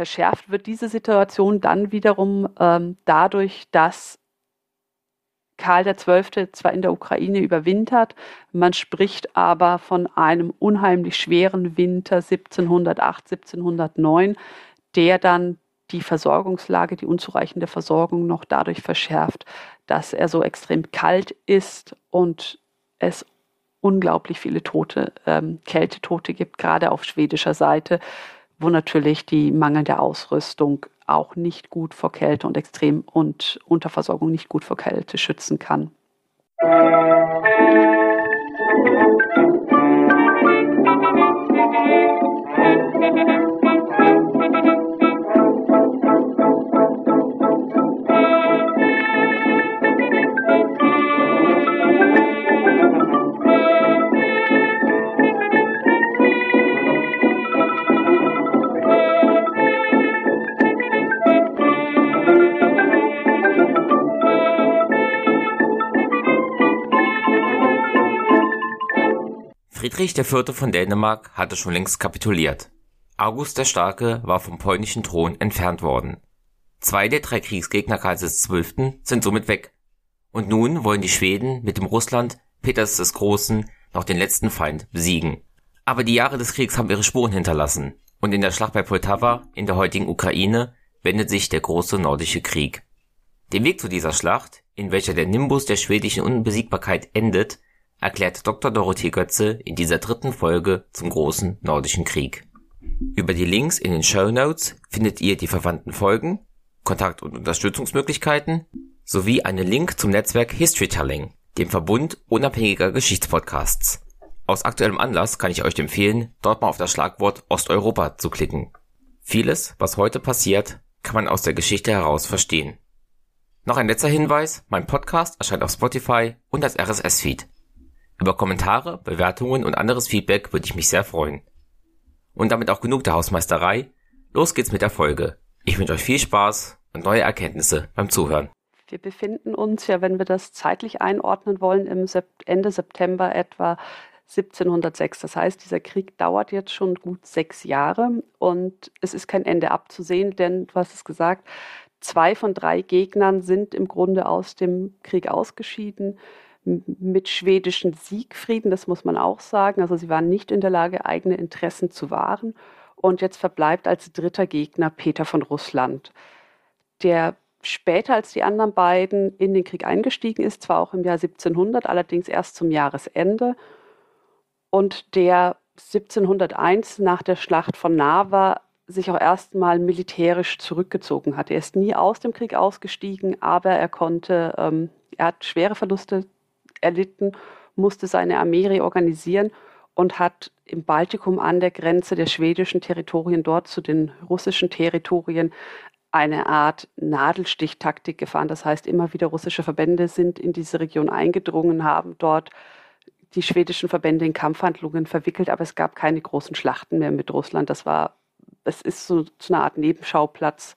verschärft wird diese Situation dann wiederum ähm, dadurch, dass Karl XII. zwar in der Ukraine überwintert, man spricht aber von einem unheimlich schweren Winter 1708, 1709, der dann die Versorgungslage, die unzureichende Versorgung noch dadurch verschärft, dass er so extrem kalt ist und es unglaublich viele Tote, ähm, Kältetote gibt, gerade auf schwedischer Seite, wo natürlich die mangelnde Ausrüstung auch nicht gut vor Kälte und Extrem- und Unterversorgung nicht gut vor Kälte schützen kann. Friedrich IV. von Dänemark hatte schon längst kapituliert. August der Starke war vom polnischen Thron entfernt worden. Zwei der drei Kriegsgegner Karls XII. sind somit weg. Und nun wollen die Schweden mit dem Russland Peters des Großen noch den letzten Feind besiegen. Aber die Jahre des Kriegs haben ihre Spuren hinterlassen. Und in der Schlacht bei Poltava, in der heutigen Ukraine, wendet sich der große nordische Krieg. Den Weg zu dieser Schlacht, in welcher der Nimbus der schwedischen Unbesiegbarkeit endet, erklärt Dr. Dorothee Götze in dieser dritten Folge zum großen Nordischen Krieg. Über die Links in den Show Notes findet ihr die verwandten Folgen, Kontakt- und Unterstützungsmöglichkeiten sowie einen Link zum Netzwerk Historytelling, dem Verbund unabhängiger Geschichtspodcasts. Aus aktuellem Anlass kann ich euch empfehlen, dort mal auf das Schlagwort Osteuropa zu klicken. Vieles, was heute passiert, kann man aus der Geschichte heraus verstehen. Noch ein letzter Hinweis, mein Podcast erscheint auf Spotify und als RSS-Feed. Über Kommentare, Bewertungen und anderes Feedback würde ich mich sehr freuen. Und damit auch genug der Hausmeisterei. Los geht's mit der Folge. Ich wünsche euch viel Spaß und neue Erkenntnisse beim Zuhören. Wir befinden uns ja, wenn wir das zeitlich einordnen wollen, im Ende September etwa 1706. Das heißt, dieser Krieg dauert jetzt schon gut sechs Jahre und es ist kein Ende abzusehen, denn du hast es gesagt, zwei von drei Gegnern sind im Grunde aus dem Krieg ausgeschieden mit schwedischen Siegfrieden, das muss man auch sagen. Also sie waren nicht in der Lage, eigene Interessen zu wahren. Und jetzt verbleibt als dritter Gegner Peter von Russland, der später als die anderen beiden in den Krieg eingestiegen ist, zwar auch im Jahr 1700, allerdings erst zum Jahresende. Und der 1701 nach der Schlacht von Narva sich auch erstmal militärisch zurückgezogen hat. Er ist nie aus dem Krieg ausgestiegen, aber er konnte, ähm, er hat schwere Verluste erlitten, musste seine Armee reorganisieren und hat im Baltikum an der Grenze der schwedischen Territorien dort zu den russischen Territorien eine Art Nadelstichtaktik gefahren. Das heißt, immer wieder russische Verbände sind in diese Region eingedrungen, haben dort die schwedischen Verbände in Kampfhandlungen verwickelt, aber es gab keine großen Schlachten mehr mit Russland. Das war, es ist so zu einer Art Nebenschauplatz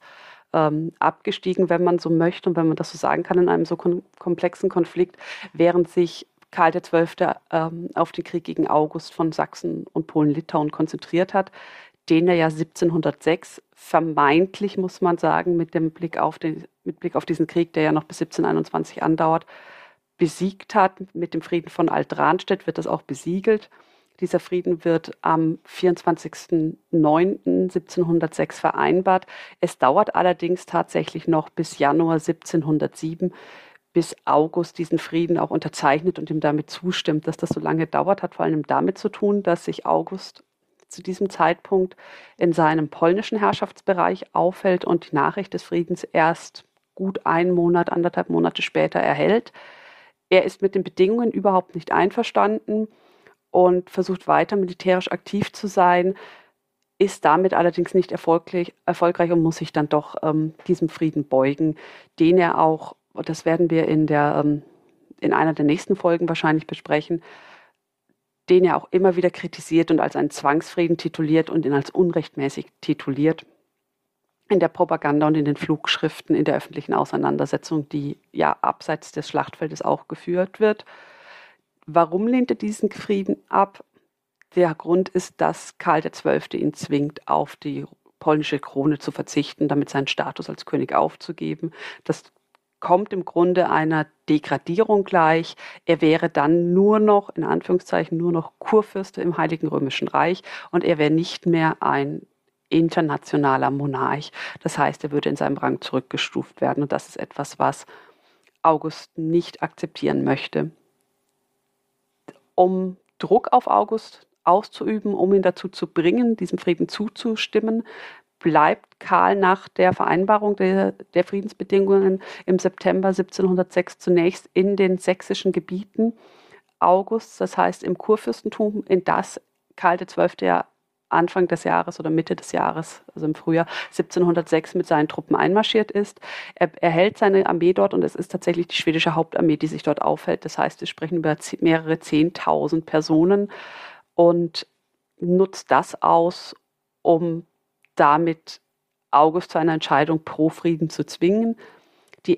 ähm, abgestiegen, wenn man so möchte und wenn man das so sagen kann, in einem so kom komplexen Konflikt, während sich Karl XII. Ähm, auf den Krieg gegen August von Sachsen und Polen-Litauen konzentriert hat, den er ja 1706 vermeintlich, muss man sagen, mit dem Blick auf den, mit Blick auf diesen Krieg, der ja noch bis 1721 andauert, besiegt hat. Mit dem Frieden von Alt-Ranstedt wird das auch besiegelt. Dieser Frieden wird am 24.09.1706 vereinbart. Es dauert allerdings tatsächlich noch bis Januar 1707, bis August diesen Frieden auch unterzeichnet und ihm damit zustimmt. Dass das so lange dauert, hat vor allem damit zu tun, dass sich August zu diesem Zeitpunkt in seinem polnischen Herrschaftsbereich aufhält und die Nachricht des Friedens erst gut einen Monat, anderthalb Monate später erhält. Er ist mit den Bedingungen überhaupt nicht einverstanden und versucht weiter militärisch aktiv zu sein, ist damit allerdings nicht erfolgreich, erfolgreich und muss sich dann doch ähm, diesem Frieden beugen, den er auch, das werden wir in, der, ähm, in einer der nächsten Folgen wahrscheinlich besprechen, den er auch immer wieder kritisiert und als einen Zwangsfrieden tituliert und ihn als unrechtmäßig tituliert. In der Propaganda und in den Flugschriften, in der öffentlichen Auseinandersetzung, die ja abseits des Schlachtfeldes auch geführt wird. Warum lehnt er diesen Frieden ab? Der Grund ist, dass Karl XII. ihn zwingt, auf die polnische Krone zu verzichten, damit seinen Status als König aufzugeben. Das kommt im Grunde einer Degradierung gleich. Er wäre dann nur noch, in Anführungszeichen, nur noch Kurfürste im Heiligen Römischen Reich und er wäre nicht mehr ein internationaler Monarch. Das heißt, er würde in seinem Rang zurückgestuft werden und das ist etwas, was August nicht akzeptieren möchte. Um Druck auf August auszuüben, um ihn dazu zu bringen, diesem Frieden zuzustimmen, bleibt Karl nach der Vereinbarung der, der, Friedensbedingungen im September 1706 zunächst in den sächsischen Gebieten Augusts, das heißt im Kurfürstentum, in das Karl XII. ja Anfang des Jahres oder Mitte des Jahres, also im Frühjahr 1706 mit seinen Truppen einmarschiert ist. Er, er hält seine Armee dort und es ist tatsächlich die schwedische Hauptarmee, die sich dort aufhält. Das heißt, wir sprechen über mehrere Zehntausend Personen und nutzt das aus, um damit August zu einer Entscheidung pro Frieden zu zwingen.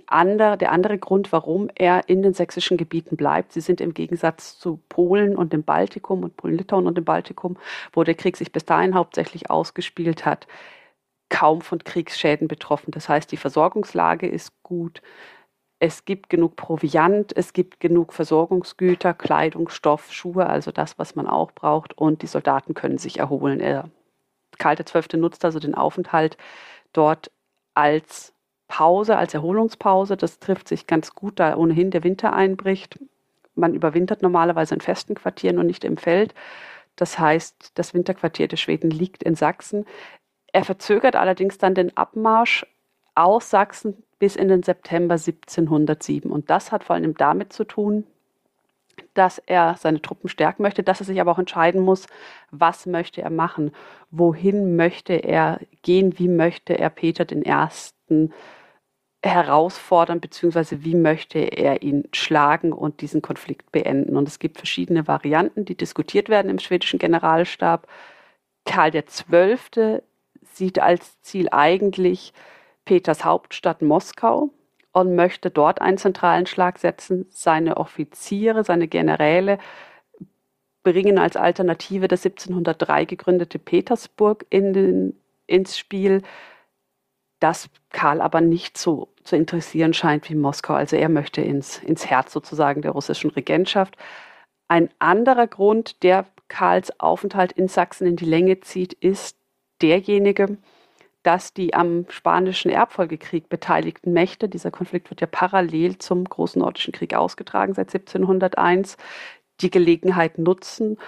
Andere, der andere Grund, warum er in den sächsischen Gebieten bleibt, sie sind im Gegensatz zu Polen und dem Baltikum und Polen-Litauen und dem Baltikum, wo der Krieg sich bis dahin hauptsächlich ausgespielt hat, kaum von Kriegsschäden betroffen. Das heißt, die Versorgungslage ist gut. Es gibt genug Proviant, es gibt genug Versorgungsgüter, Kleidung, Stoff, Schuhe, also das, was man auch braucht. Und die Soldaten können sich erholen. Er, Karl XII. nutzt also den Aufenthalt dort als Pause, als Erholungspause. Das trifft sich ganz gut, da ohnehin der Winter einbricht. Man überwintert normalerweise in festen Quartieren und nicht im Feld. Das heißt, das Winterquartier der Schweden liegt in Sachsen. Er verzögert allerdings dann den Abmarsch aus Sachsen bis in den September 1707. Und das hat vor allem damit zu tun, dass er seine Truppen stärken möchte, dass er sich aber auch entscheiden muss, was möchte er machen, wohin möchte er gehen, wie möchte er Peter den Ersten herausfordern, beziehungsweise wie möchte er ihn schlagen und diesen Konflikt beenden. Und es gibt verschiedene Varianten, die diskutiert werden im schwedischen Generalstab. Karl XII. sieht als Ziel eigentlich Peters Hauptstadt Moskau und möchte dort einen zentralen Schlag setzen. Seine Offiziere, seine Generäle bringen als Alternative das 1703 gegründete Petersburg in den, ins Spiel, das Karl aber nicht so zu interessieren scheint wie Moskau. Also er möchte ins, ins Herz sozusagen der russischen Regentschaft. Ein anderer Grund, der Karls Aufenthalt in Sachsen in die Länge zieht, ist derjenige, dass die am Spanischen Erbfolgekrieg beteiligten Mächte, dieser Konflikt wird ja parallel zum Großen Nordischen Krieg ausgetragen seit 1701, die Gelegenheit nutzen,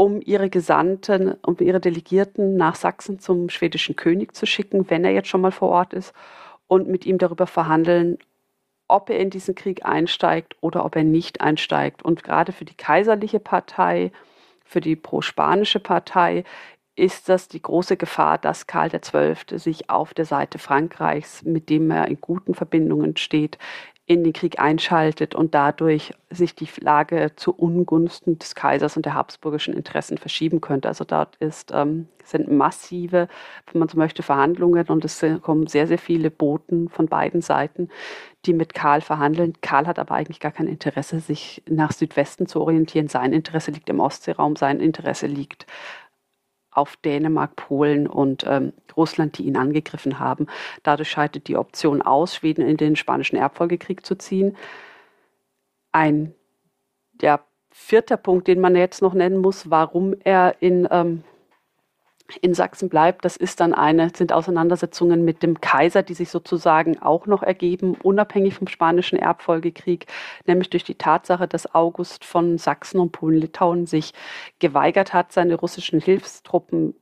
um ihre Gesandten, um ihre Delegierten nach Sachsen zum schwedischen König zu schicken, wenn er jetzt schon mal vor Ort ist, und mit ihm darüber verhandeln, ob er in diesen Krieg einsteigt oder ob er nicht einsteigt. Und gerade für die kaiserliche Partei, für die pro-spanische Partei ist das die große Gefahr, dass Karl XII. sich auf der Seite Frankreichs, mit dem er in guten Verbindungen steht, in den Krieg einschaltet und dadurch sich die Lage zu Ungunsten des Kaisers und der habsburgischen Interessen verschieben könnte. Also dort ist, ähm, sind massive, wenn man so möchte, Verhandlungen und es kommen sehr, sehr viele Boten von beiden Seiten, die mit Karl verhandeln. Karl hat aber eigentlich gar kein Interesse, sich nach Südwesten zu orientieren. Sein Interesse liegt im Ostseeraum, sein Interesse liegt auf Dänemark, Polen und ähm, Russland, die ihn angegriffen haben. Dadurch scheidet die Option aus, Schweden in den spanischen Erbfolgekrieg zu ziehen. Ein der vierter Punkt, den man jetzt noch nennen muss, warum er in ähm, in Sachsen bleibt, das ist dann eine, sind Auseinandersetzungen mit dem Kaiser, die sich sozusagen auch noch ergeben, unabhängig vom spanischen Erbfolgekrieg, nämlich durch die Tatsache, dass August von Sachsen und Polen-Litauen sich geweigert hat, seine russischen Hilfstruppen,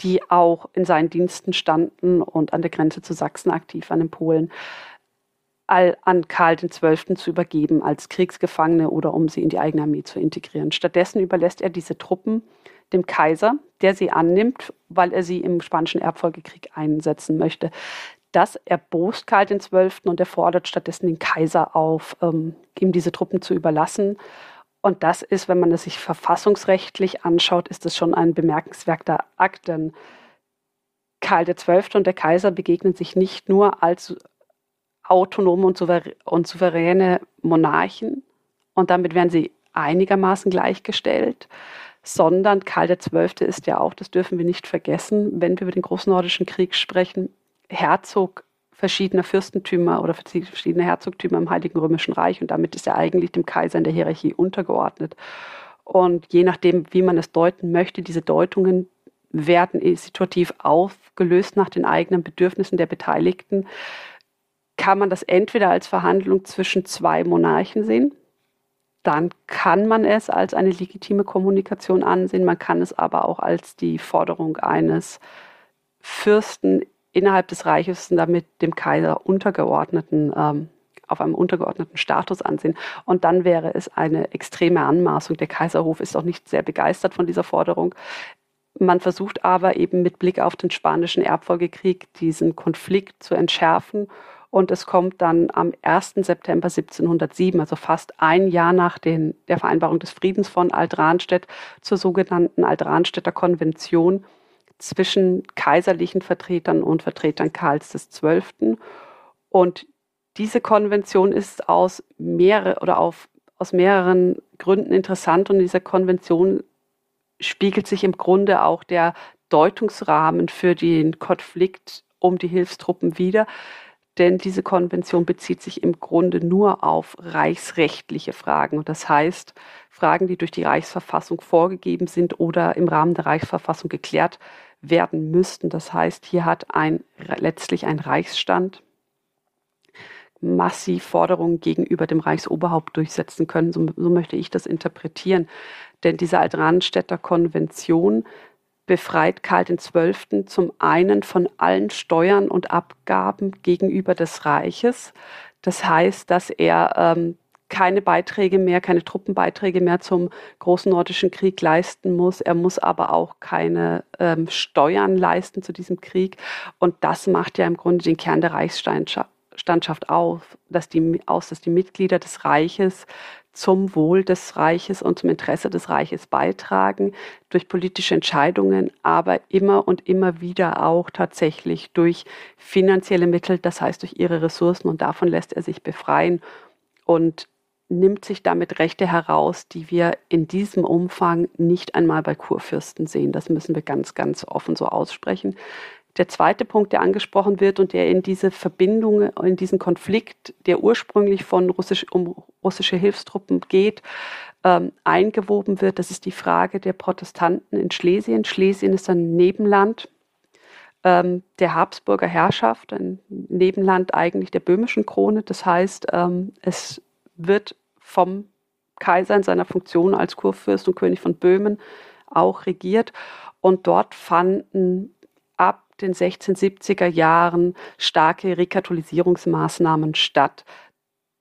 die auch in seinen Diensten standen und an der Grenze zu Sachsen aktiv an den Polen, an Karl XII. zu übergeben als Kriegsgefangene oder um sie in die eigene Armee zu integrieren. Stattdessen überlässt er diese Truppen dem Kaiser, der sie annimmt, weil er sie im Spanischen Erbfolgekrieg einsetzen möchte. Das erbost Karl XII. und er fordert stattdessen den Kaiser auf, ähm, ihm diese Truppen zu überlassen. Und das ist, wenn man es sich verfassungsrechtlich anschaut, ist das schon ein bemerkenswerter Akt, denn Karl XII. und der Kaiser begegnen sich nicht nur als autonome und, souveräne Monarchen und damit werden sie einigermaßen gleichgestellt, sondern Karl XII. ist ja auch, das dürfen wir nicht vergessen, wenn wir über den Großnordischen Krieg sprechen, Herzog verschiedener Fürstentümer oder verschiedener Herzogtümer im Heiligen Römischen Reich und damit ist er eigentlich dem Kaiser in der Hierarchie untergeordnet. Und je nachdem, wie man es deuten möchte, diese Deutungen werden situativ aufgelöst nach den eigenen Bedürfnissen der Beteiligten. Kann man das entweder als Verhandlung zwischen zwei Monarchen sehen, dann kann man es als eine legitime Kommunikation ansehen. Man kann es aber auch als die Forderung eines Fürsten innerhalb des Reiches damit dem Kaiser untergeordneten, ähm, auf einem untergeordneten Status ansehen. Und dann wäre es eine extreme Anmaßung. Der Kaiserhof ist auch nicht sehr begeistert von dieser Forderung. Man versucht aber eben mit Blick auf den spanischen Erbfolgekrieg diesen Konflikt zu entschärfen und es kommt dann am 1. September 1707, also fast ein Jahr nach den, der Vereinbarung des Friedens von Altranstedt, zur sogenannten Altranstädter Konvention zwischen kaiserlichen Vertretern und Vertretern Karls XII. Und diese Konvention ist aus mehrere oder auf, aus mehreren Gründen interessant und in dieser Konvention spiegelt sich im Grunde auch der Deutungsrahmen für den Konflikt um die Hilfstruppen wider denn diese Konvention bezieht sich im Grunde nur auf reichsrechtliche Fragen. Und das heißt, Fragen, die durch die Reichsverfassung vorgegeben sind oder im Rahmen der Reichsverfassung geklärt werden müssten. Das heißt, hier hat ein, letztlich ein Reichsstand massiv Forderungen gegenüber dem Reichsoberhaupt durchsetzen können. So, so möchte ich das interpretieren. Denn diese Altranstädter Konvention befreit Karl XII. zum einen von allen Steuern und Abgaben gegenüber des Reiches. Das heißt, dass er ähm, keine Beiträge mehr, keine Truppenbeiträge mehr zum Großen Nordischen Krieg leisten muss. Er muss aber auch keine ähm, Steuern leisten zu diesem Krieg. Und das macht ja im Grunde den Kern der Reichsstandschaft auf, dass die, aus, dass die Mitglieder des Reiches zum Wohl des Reiches und zum Interesse des Reiches beitragen, durch politische Entscheidungen, aber immer und immer wieder auch tatsächlich durch finanzielle Mittel, das heißt durch ihre Ressourcen und davon lässt er sich befreien und nimmt sich damit Rechte heraus, die wir in diesem Umfang nicht einmal bei Kurfürsten sehen. Das müssen wir ganz, ganz offen so aussprechen. Der zweite Punkt, der angesprochen wird und der in diese Verbindung, in diesen Konflikt, der ursprünglich von russisch, um russische Hilfstruppen geht, ähm, eingewoben wird, das ist die Frage der Protestanten in Schlesien. Schlesien ist ein Nebenland ähm, der Habsburger Herrschaft, ein Nebenland eigentlich der böhmischen Krone. Das heißt, ähm, es wird vom Kaiser in seiner Funktion als Kurfürst und König von Böhmen auch regiert. Und dort fanden den 1670er Jahren starke Rekatholisierungsmaßnahmen statt.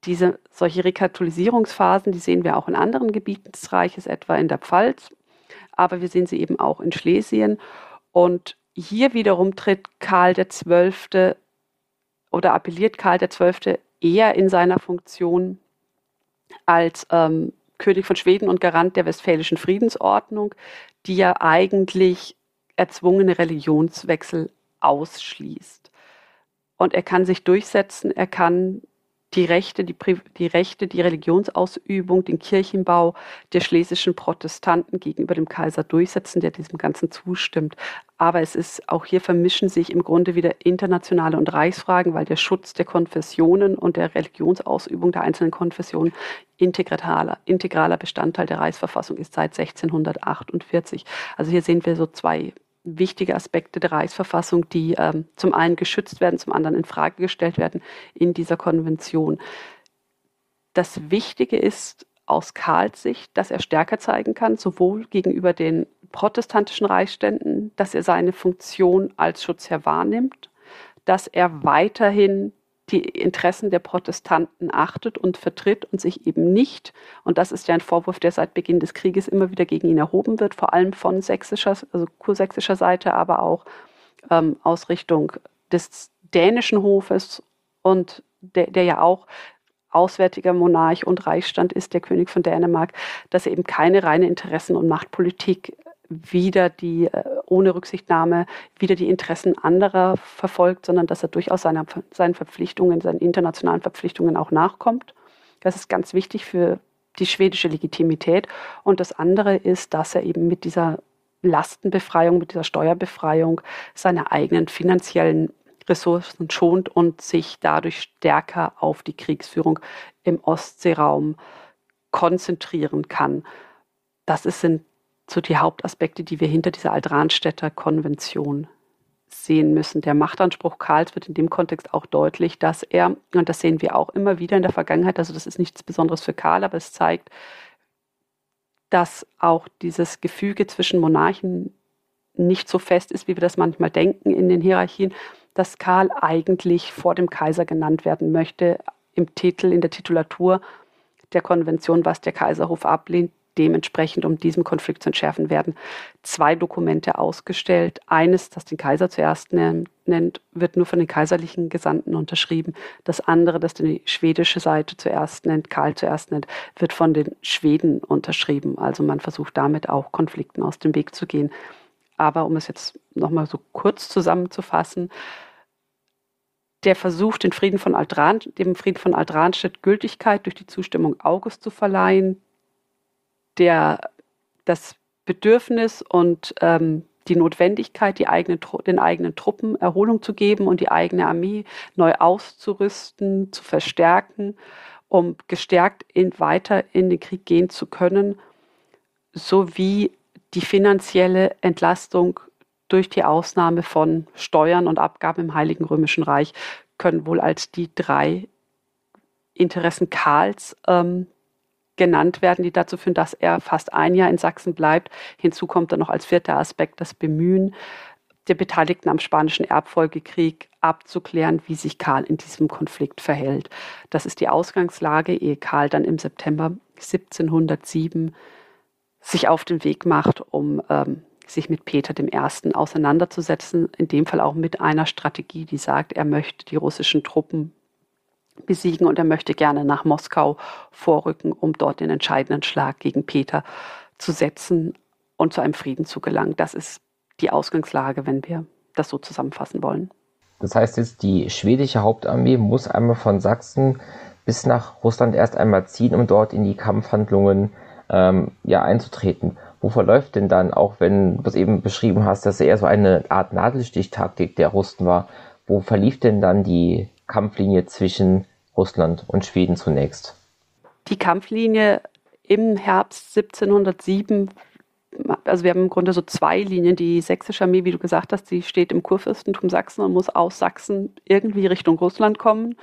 Diese, solche Rekatholisierungsphasen, die sehen wir auch in anderen Gebieten des Reiches, etwa in der Pfalz, aber wir sehen sie eben auch in Schlesien. Und hier wiederum tritt Karl XII. oder appelliert Karl XII. eher in seiner Funktion als ähm, König von Schweden und Garant der Westfälischen Friedensordnung, die ja eigentlich erzwungene Religionswechsel ausschließt. Und er kann sich durchsetzen, er kann die Rechte, die, die Rechte, die Religionsausübung, den Kirchenbau der schlesischen Protestanten gegenüber dem Kaiser durchsetzen, der diesem Ganzen zustimmt. Aber es ist, auch hier vermischen sich im Grunde wieder internationale und Reichsfragen, weil der Schutz der Konfessionen und der Religionsausübung der einzelnen Konfessionen integraler, integraler Bestandteil der Reichsverfassung ist seit 1648. Also hier sehen wir so zwei wichtige Aspekte der Reichsverfassung, die ähm, zum einen geschützt werden, zum anderen in Frage gestellt werden in dieser Konvention. Das Wichtige ist aus Karls Sicht, dass er stärker zeigen kann, sowohl gegenüber den protestantischen Reichsständen, dass er seine Funktion als Schutzherr wahrnimmt, dass er weiterhin die Interessen der Protestanten achtet und vertritt und sich eben nicht, und das ist ja ein Vorwurf, der seit Beginn des Krieges immer wieder gegen ihn erhoben wird, vor allem von sächsischer, also kursächsischer Seite, aber auch ähm, aus Richtung des dänischen Hofes und der, der ja auch auswärtiger Monarch und Reichsstand ist, der König von Dänemark, dass er eben keine reine Interessen- und Machtpolitik wieder die, äh, ohne Rücksichtnahme, wieder die Interessen anderer verfolgt, sondern dass er durchaus seiner, seinen Verpflichtungen, seinen internationalen Verpflichtungen auch nachkommt. Das ist ganz wichtig für die schwedische Legitimität. Und das andere ist, dass er eben mit dieser Lastenbefreiung, mit dieser Steuerbefreiung seine eigenen finanziellen Ressourcen schont und sich dadurch stärker auf die Kriegsführung im Ostseeraum konzentrieren kann. Das sind so die Hauptaspekte, die wir hinter dieser Altranstädter Konvention sehen müssen. Der Machtanspruch Karls wird in dem Kontext auch deutlich, dass er, und das sehen wir auch immer wieder in der Vergangenheit, also das ist nichts Besonderes für Karl, aber es zeigt, dass auch dieses Gefüge zwischen Monarchen nicht so fest ist, wie wir das manchmal denken in den Hierarchien, dass Karl eigentlich vor dem Kaiser genannt werden möchte, im Titel, in der Titulatur der Konvention, was der Kaiserhof ablehnt. Dementsprechend, um diesen Konflikt zu entschärfen, werden zwei Dokumente ausgestellt. Eines, das den Kaiser zuerst nennt, wird nur von den kaiserlichen Gesandten unterschrieben. Das andere, das die schwedische Seite zuerst nennt, Karl zuerst nennt, wird von den Schweden unterschrieben. Also man versucht damit auch Konflikten aus dem Weg zu gehen. Aber um es jetzt nochmal so kurz zusammenzufassen, der Versuch, den Frieden von Altran, dem Frieden von Altranstedt Gültigkeit durch die Zustimmung August zu verleihen, der, das Bedürfnis und ähm, die Notwendigkeit, die eigenen, den eigenen Truppen Erholung zu geben und die eigene Armee neu auszurüsten, zu verstärken, um gestärkt in, weiter in den Krieg gehen zu können, sowie die finanzielle Entlastung durch die Ausnahme von Steuern und Abgaben im Heiligen Römischen Reich können wohl als die drei Interessen Karls ähm, genannt werden, die dazu führen, dass er fast ein Jahr in Sachsen bleibt. Hinzu kommt dann noch als vierter Aspekt das Bemühen der Beteiligten am Spanischen Erbfolgekrieg abzuklären, wie sich Karl in diesem Konflikt verhält. Das ist die Ausgangslage, ehe Karl dann im September 1707 sich auf den Weg macht, um ähm, sich mit Peter I. auseinanderzusetzen, in dem Fall auch mit einer Strategie, die sagt, er möchte die russischen Truppen besiegen und er möchte gerne nach Moskau vorrücken, um dort den entscheidenden Schlag gegen Peter zu setzen und zu einem Frieden zu gelangen. Das ist die Ausgangslage, wenn wir das so zusammenfassen wollen. Das heißt jetzt, die schwedische Hauptarmee muss einmal von Sachsen bis nach Russland erst einmal ziehen, um dort in die Kampfhandlungen ähm, ja, einzutreten. Wo verläuft denn dann, auch wenn du es eben beschrieben hast, dass er eher so eine Art Nadelstichtaktik der Russen war, wo verlief denn dann die Kampflinie zwischen Russland und Schweden zunächst? Die Kampflinie im Herbst 1707 also wir haben im Grunde so zwei Linien. Die sächsische Armee, wie du gesagt hast, die steht im Kurfürstentum Sachsen und muss aus Sachsen irgendwie Richtung Russland kommen.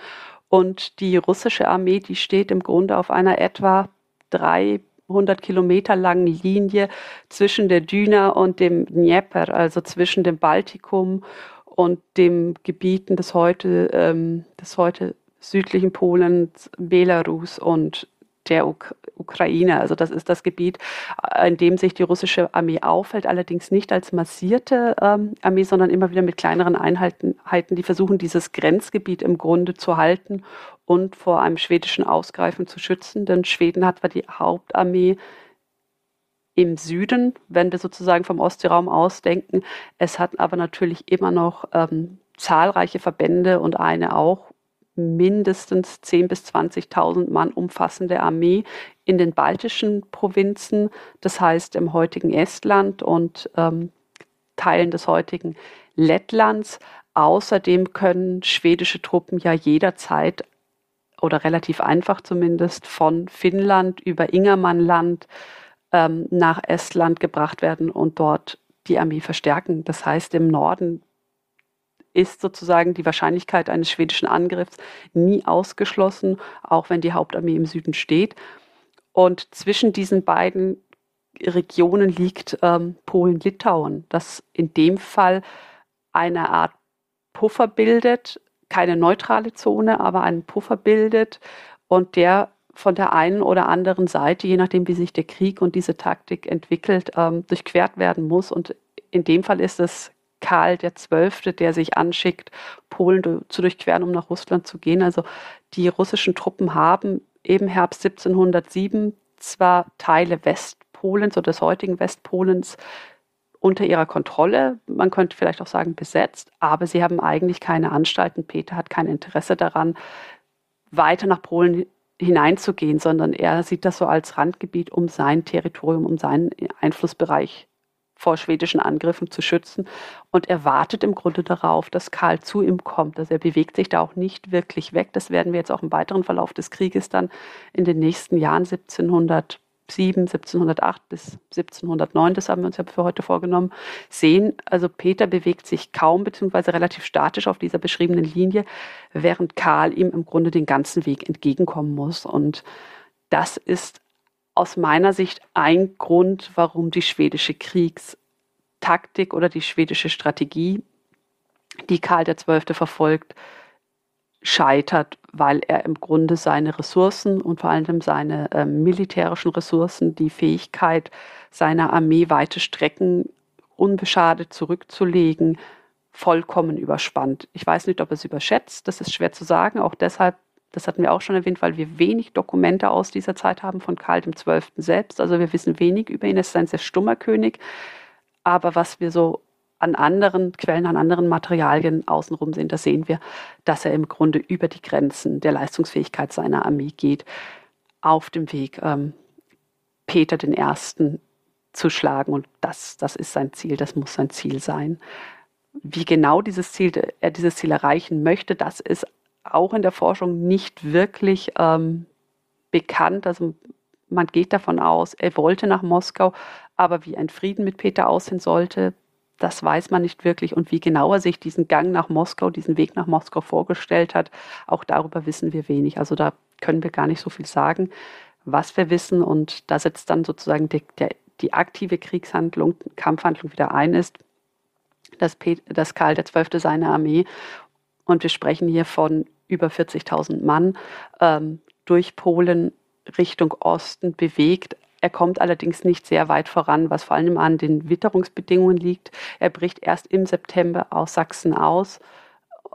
Und die russische Armee, die steht im Grunde auf einer etwa 300 Kilometer langen Linie zwischen der Düna und dem Dnieper, also zwischen dem Baltikum und dem Gebieten des heute, ähm, des heute südlichen Polens, Belarus und der Uk Ukraine. Also das ist das Gebiet, äh, in dem sich die russische Armee aufhält, allerdings nicht als massierte ähm, Armee, sondern immer wieder mit kleineren Einheiten, die versuchen, dieses Grenzgebiet im Grunde zu halten und vor einem schwedischen Ausgreifen zu schützen. Denn Schweden hat zwar die Hauptarmee im Süden, wenn wir sozusagen vom Ostseeraum aus denken. Es hat aber natürlich immer noch ähm, zahlreiche Verbände und eine auch mindestens 10.000 bis 20.000 Mann umfassende Armee in den baltischen Provinzen, das heißt im heutigen Estland und ähm, Teilen des heutigen Lettlands. Außerdem können schwedische Truppen ja jederzeit oder relativ einfach zumindest von Finnland über Ingermannland ähm, nach Estland gebracht werden und dort die Armee verstärken. Das heißt, im Norden ist sozusagen die Wahrscheinlichkeit eines schwedischen Angriffs nie ausgeschlossen, auch wenn die Hauptarmee im Süden steht. Und zwischen diesen beiden Regionen liegt ähm, Polen-Litauen, das in dem Fall eine Art Puffer bildet, keine neutrale Zone, aber einen Puffer bildet und der von der einen oder anderen Seite, je nachdem, wie sich der Krieg und diese Taktik entwickelt, ähm, durchquert werden muss. Und in dem Fall ist es Karl XII., der sich anschickt, Polen zu durchqueren, um nach Russland zu gehen. Also die russischen Truppen haben eben Herbst 1707 zwar Teile Westpolens oder des heutigen Westpolens unter ihrer Kontrolle, man könnte vielleicht auch sagen besetzt, aber sie haben eigentlich keine Anstalten. Peter hat kein Interesse daran, weiter nach Polen hineinzugehen, sondern er sieht das so als Randgebiet, um sein Territorium, um seinen Einflussbereich vor schwedischen Angriffen zu schützen. Und er wartet im Grunde darauf, dass Karl zu ihm kommt. Also er bewegt sich da auch nicht wirklich weg. Das werden wir jetzt auch im weiteren Verlauf des Krieges dann in den nächsten Jahren 1707, 1708 bis 1709, das haben wir uns ja für heute vorgenommen, sehen. Also Peter bewegt sich kaum beziehungsweise relativ statisch auf dieser beschriebenen Linie, während Karl ihm im Grunde den ganzen Weg entgegenkommen muss. Und das ist aus meiner Sicht ein Grund, warum die schwedische Kriegstaktik oder die schwedische Strategie, die Karl XII. verfolgt, scheitert, weil er im Grunde seine Ressourcen und vor allem seine äh, militärischen Ressourcen, die Fähigkeit seiner Armee weite Strecken unbeschadet zurückzulegen, vollkommen überspannt. Ich weiß nicht, ob er es überschätzt, das ist schwer zu sagen. Auch deshalb das hatten wir auch schon erwähnt, weil wir wenig Dokumente aus dieser Zeit haben von Karl XII. selbst. Also wir wissen wenig über ihn. Er ist ein sehr stummer König. Aber was wir so an anderen Quellen, an anderen Materialien außenrum sehen, da sehen wir, dass er im Grunde über die Grenzen der Leistungsfähigkeit seiner Armee geht, auf dem Weg, ähm, Peter I. zu schlagen. Und das, das ist sein Ziel, das muss sein Ziel sein. Wie genau dieses Ziel, er dieses Ziel erreichen möchte, das ist auch in der Forschung nicht wirklich ähm, bekannt. Also man geht davon aus, er wollte nach Moskau, aber wie ein Frieden mit Peter aussehen sollte, das weiß man nicht wirklich. Und wie genau er sich diesen Gang nach Moskau, diesen Weg nach Moskau vorgestellt hat, auch darüber wissen wir wenig. Also da können wir gar nicht so viel sagen. Was wir wissen, und da setzt dann sozusagen die, der, die aktive Kriegshandlung, Kampfhandlung wieder ein, ist, dass, Pet dass Karl XII. seine Armee und wir sprechen hier von über 40.000 Mann ähm, durch Polen Richtung Osten bewegt. Er kommt allerdings nicht sehr weit voran, was vor allem an den Witterungsbedingungen liegt. Er bricht erst im September aus Sachsen aus,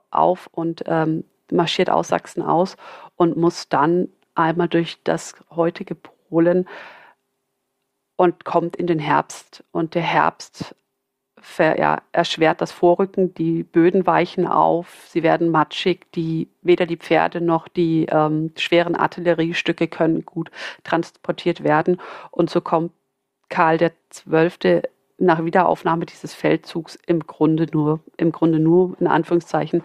auf und ähm, marschiert aus Sachsen aus und muss dann einmal durch das heutige Polen und kommt in den Herbst. Und der Herbst ver, ja, erschwert das Vorrücken. Die Böden weichen auf, sie werden matschig. Die, weder die Pferde noch die ähm, schweren Artilleriestücke können gut transportiert werden. Und so kommt Karl XII. nach Wiederaufnahme dieses Feldzugs im Grunde nur, im Grunde nur in Anführungszeichen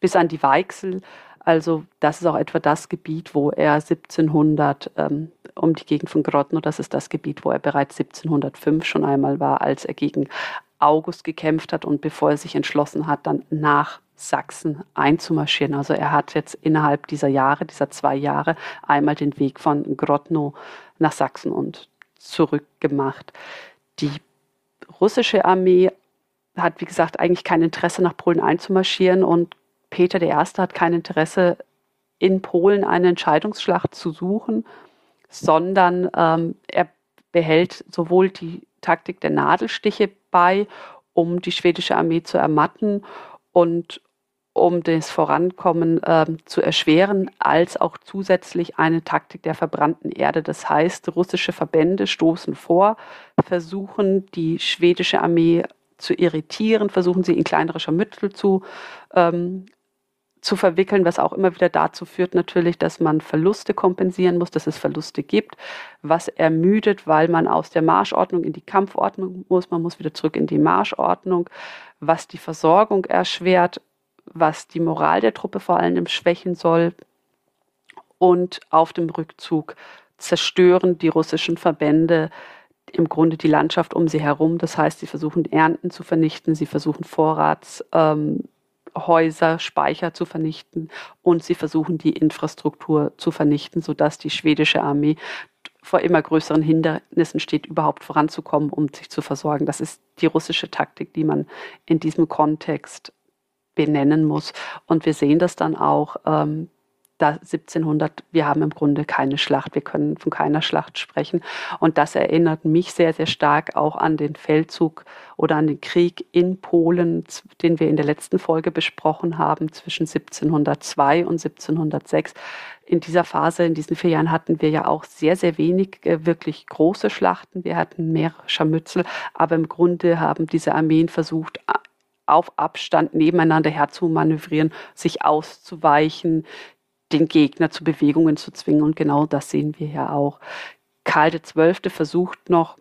bis an die Weichsel. Also das ist auch etwa das Gebiet, wo er 1700 ähm, um die Gegend von Grodno, das ist das Gebiet, wo er bereits 1705 schon einmal war, als er gegen August gekämpft hat und bevor er sich entschlossen hat, dann nach Sachsen einzumarschieren. Also er hat jetzt innerhalb dieser Jahre, dieser zwei Jahre, einmal den Weg von Grodno nach Sachsen und zurück gemacht. Die russische Armee hat, wie gesagt, eigentlich kein Interesse, nach Polen einzumarschieren und Peter I. hat kein Interesse, in Polen eine Entscheidungsschlacht zu suchen, sondern ähm, er behält sowohl die Taktik der Nadelstiche bei, um die schwedische Armee zu ermatten und um das Vorankommen äh, zu erschweren, als auch zusätzlich eine Taktik der verbrannten Erde. Das heißt, russische Verbände stoßen vor, versuchen die schwedische Armee zu irritieren, versuchen sie in kleinere Scharmützel zu ähm, zu verwickeln, was auch immer wieder dazu führt natürlich, dass man Verluste kompensieren muss, dass es Verluste gibt, was ermüdet, weil man aus der Marschordnung in die Kampfordnung muss, man muss wieder zurück in die Marschordnung, was die Versorgung erschwert, was die Moral der Truppe vor allem schwächen soll und auf dem Rückzug zerstören die russischen Verbände im Grunde die Landschaft um sie herum. Das heißt, sie versuchen Ernten zu vernichten, sie versuchen Vorrats ähm, Häuser, Speicher zu vernichten und sie versuchen die Infrastruktur zu vernichten, sodass die schwedische Armee vor immer größeren Hindernissen steht, überhaupt voranzukommen, um sich zu versorgen. Das ist die russische Taktik, die man in diesem Kontext benennen muss. Und wir sehen das dann auch ähm, da 1700, wir haben im Grunde keine Schlacht, wir können von keiner Schlacht sprechen. Und das erinnert mich sehr, sehr stark auch an den Feldzug oder an den Krieg in Polen, den wir in der letzten Folge besprochen haben, zwischen 1702 und 1706. In dieser Phase, in diesen vier Jahren hatten wir ja auch sehr, sehr wenig äh, wirklich große Schlachten. Wir hatten mehrere Scharmützel, aber im Grunde haben diese Armeen versucht, auf Abstand nebeneinander herzumanövrieren, sich auszuweichen, den Gegner zu Bewegungen zu zwingen. Und genau das sehen wir ja auch. Karl XII. versucht noch,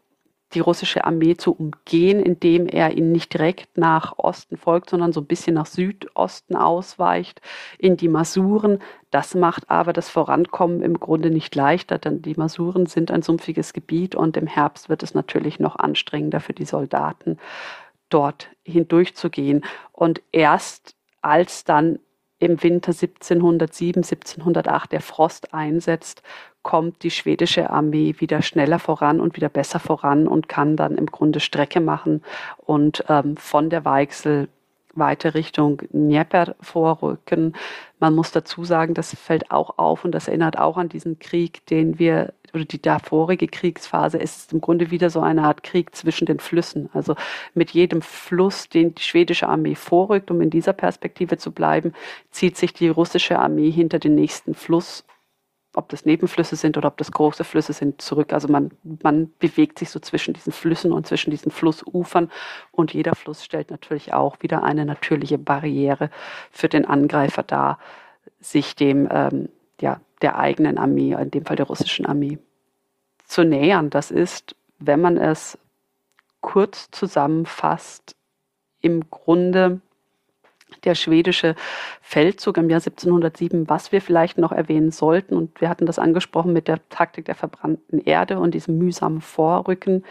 die russische Armee zu umgehen, indem er ihnen nicht direkt nach Osten folgt, sondern so ein bisschen nach Südosten ausweicht, in die Masuren. Das macht aber das Vorankommen im Grunde nicht leichter, denn die Masuren sind ein sumpfiges Gebiet und im Herbst wird es natürlich noch anstrengender für die Soldaten, dort hindurchzugehen. Und erst als dann im Winter 1707, 1708 der Frost einsetzt, kommt die schwedische Armee wieder schneller voran und wieder besser voran und kann dann im Grunde Strecke machen und ähm, von der Weichsel weiter Richtung Dnieper vorrücken. Man muss dazu sagen, das fällt auch auf und das erinnert auch an diesen Krieg, den wir, oder die davorige Kriegsphase, ist im Grunde wieder so eine Art Krieg zwischen den Flüssen. Also mit jedem Fluss, den die schwedische Armee vorrückt, um in dieser Perspektive zu bleiben, zieht sich die russische Armee hinter den nächsten Fluss ob das Nebenflüsse sind oder ob das große Flüsse sind, zurück. Also man, man bewegt sich so zwischen diesen Flüssen und zwischen diesen Flussufern und jeder Fluss stellt natürlich auch wieder eine natürliche Barriere für den Angreifer dar, sich dem, ähm, ja, der eigenen Armee, in dem Fall der russischen Armee, zu nähern. Das ist, wenn man es kurz zusammenfasst, im Grunde der schwedische Feldzug im Jahr 1707, was wir vielleicht noch erwähnen sollten. Und wir hatten das angesprochen mit der Taktik der verbrannten Erde und diesem mühsamen Vorrücken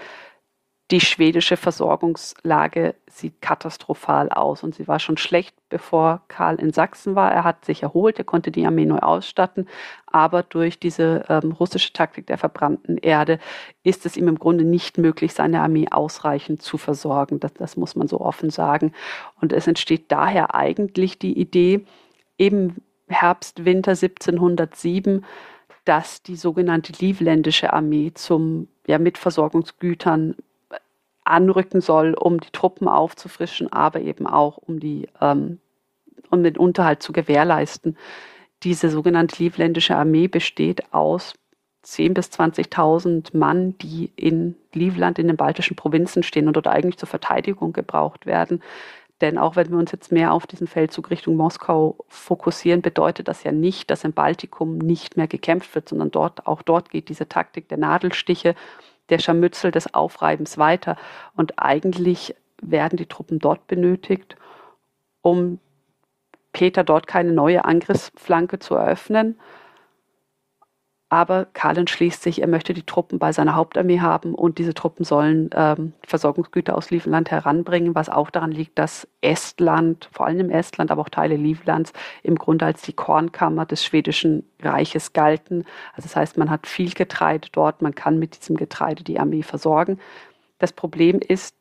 die schwedische Versorgungslage sieht katastrophal aus und sie war schon schlecht, bevor Karl in Sachsen war. Er hat sich erholt, er konnte die Armee neu ausstatten, aber durch diese ähm, russische Taktik der verbrannten Erde ist es ihm im Grunde nicht möglich, seine Armee ausreichend zu versorgen. Das, das muss man so offen sagen. Und es entsteht daher eigentlich die Idee, im Herbst, Winter 1707, dass die sogenannte Livländische Armee zum ja, mit Versorgungsgütern anrücken soll, um die Truppen aufzufrischen, aber eben auch um, die, ähm, um den Unterhalt zu gewährleisten. Diese sogenannte Livländische Armee besteht aus 10.000 bis 20.000 Mann, die in Livland, in den baltischen Provinzen stehen und dort eigentlich zur Verteidigung gebraucht werden. Denn auch wenn wir uns jetzt mehr auf diesen Feldzug Richtung Moskau fokussieren, bedeutet das ja nicht, dass im Baltikum nicht mehr gekämpft wird, sondern dort, auch dort geht diese Taktik der Nadelstiche der Scharmützel des Aufreibens weiter. Und eigentlich werden die Truppen dort benötigt, um Peter dort keine neue Angriffsflanke zu eröffnen, aber Karl entschließt sich, er möchte die Truppen bei seiner Hauptarmee haben und diese Truppen sollen ähm, Versorgungsgüter aus Livland heranbringen, was auch daran liegt, dass Estland, vor allem Estland, aber auch Teile Livlands, im Grunde als die Kornkammer des schwedischen Reiches galten. Also das heißt, man hat viel Getreide dort, man kann mit diesem Getreide die Armee versorgen. Das Problem ist,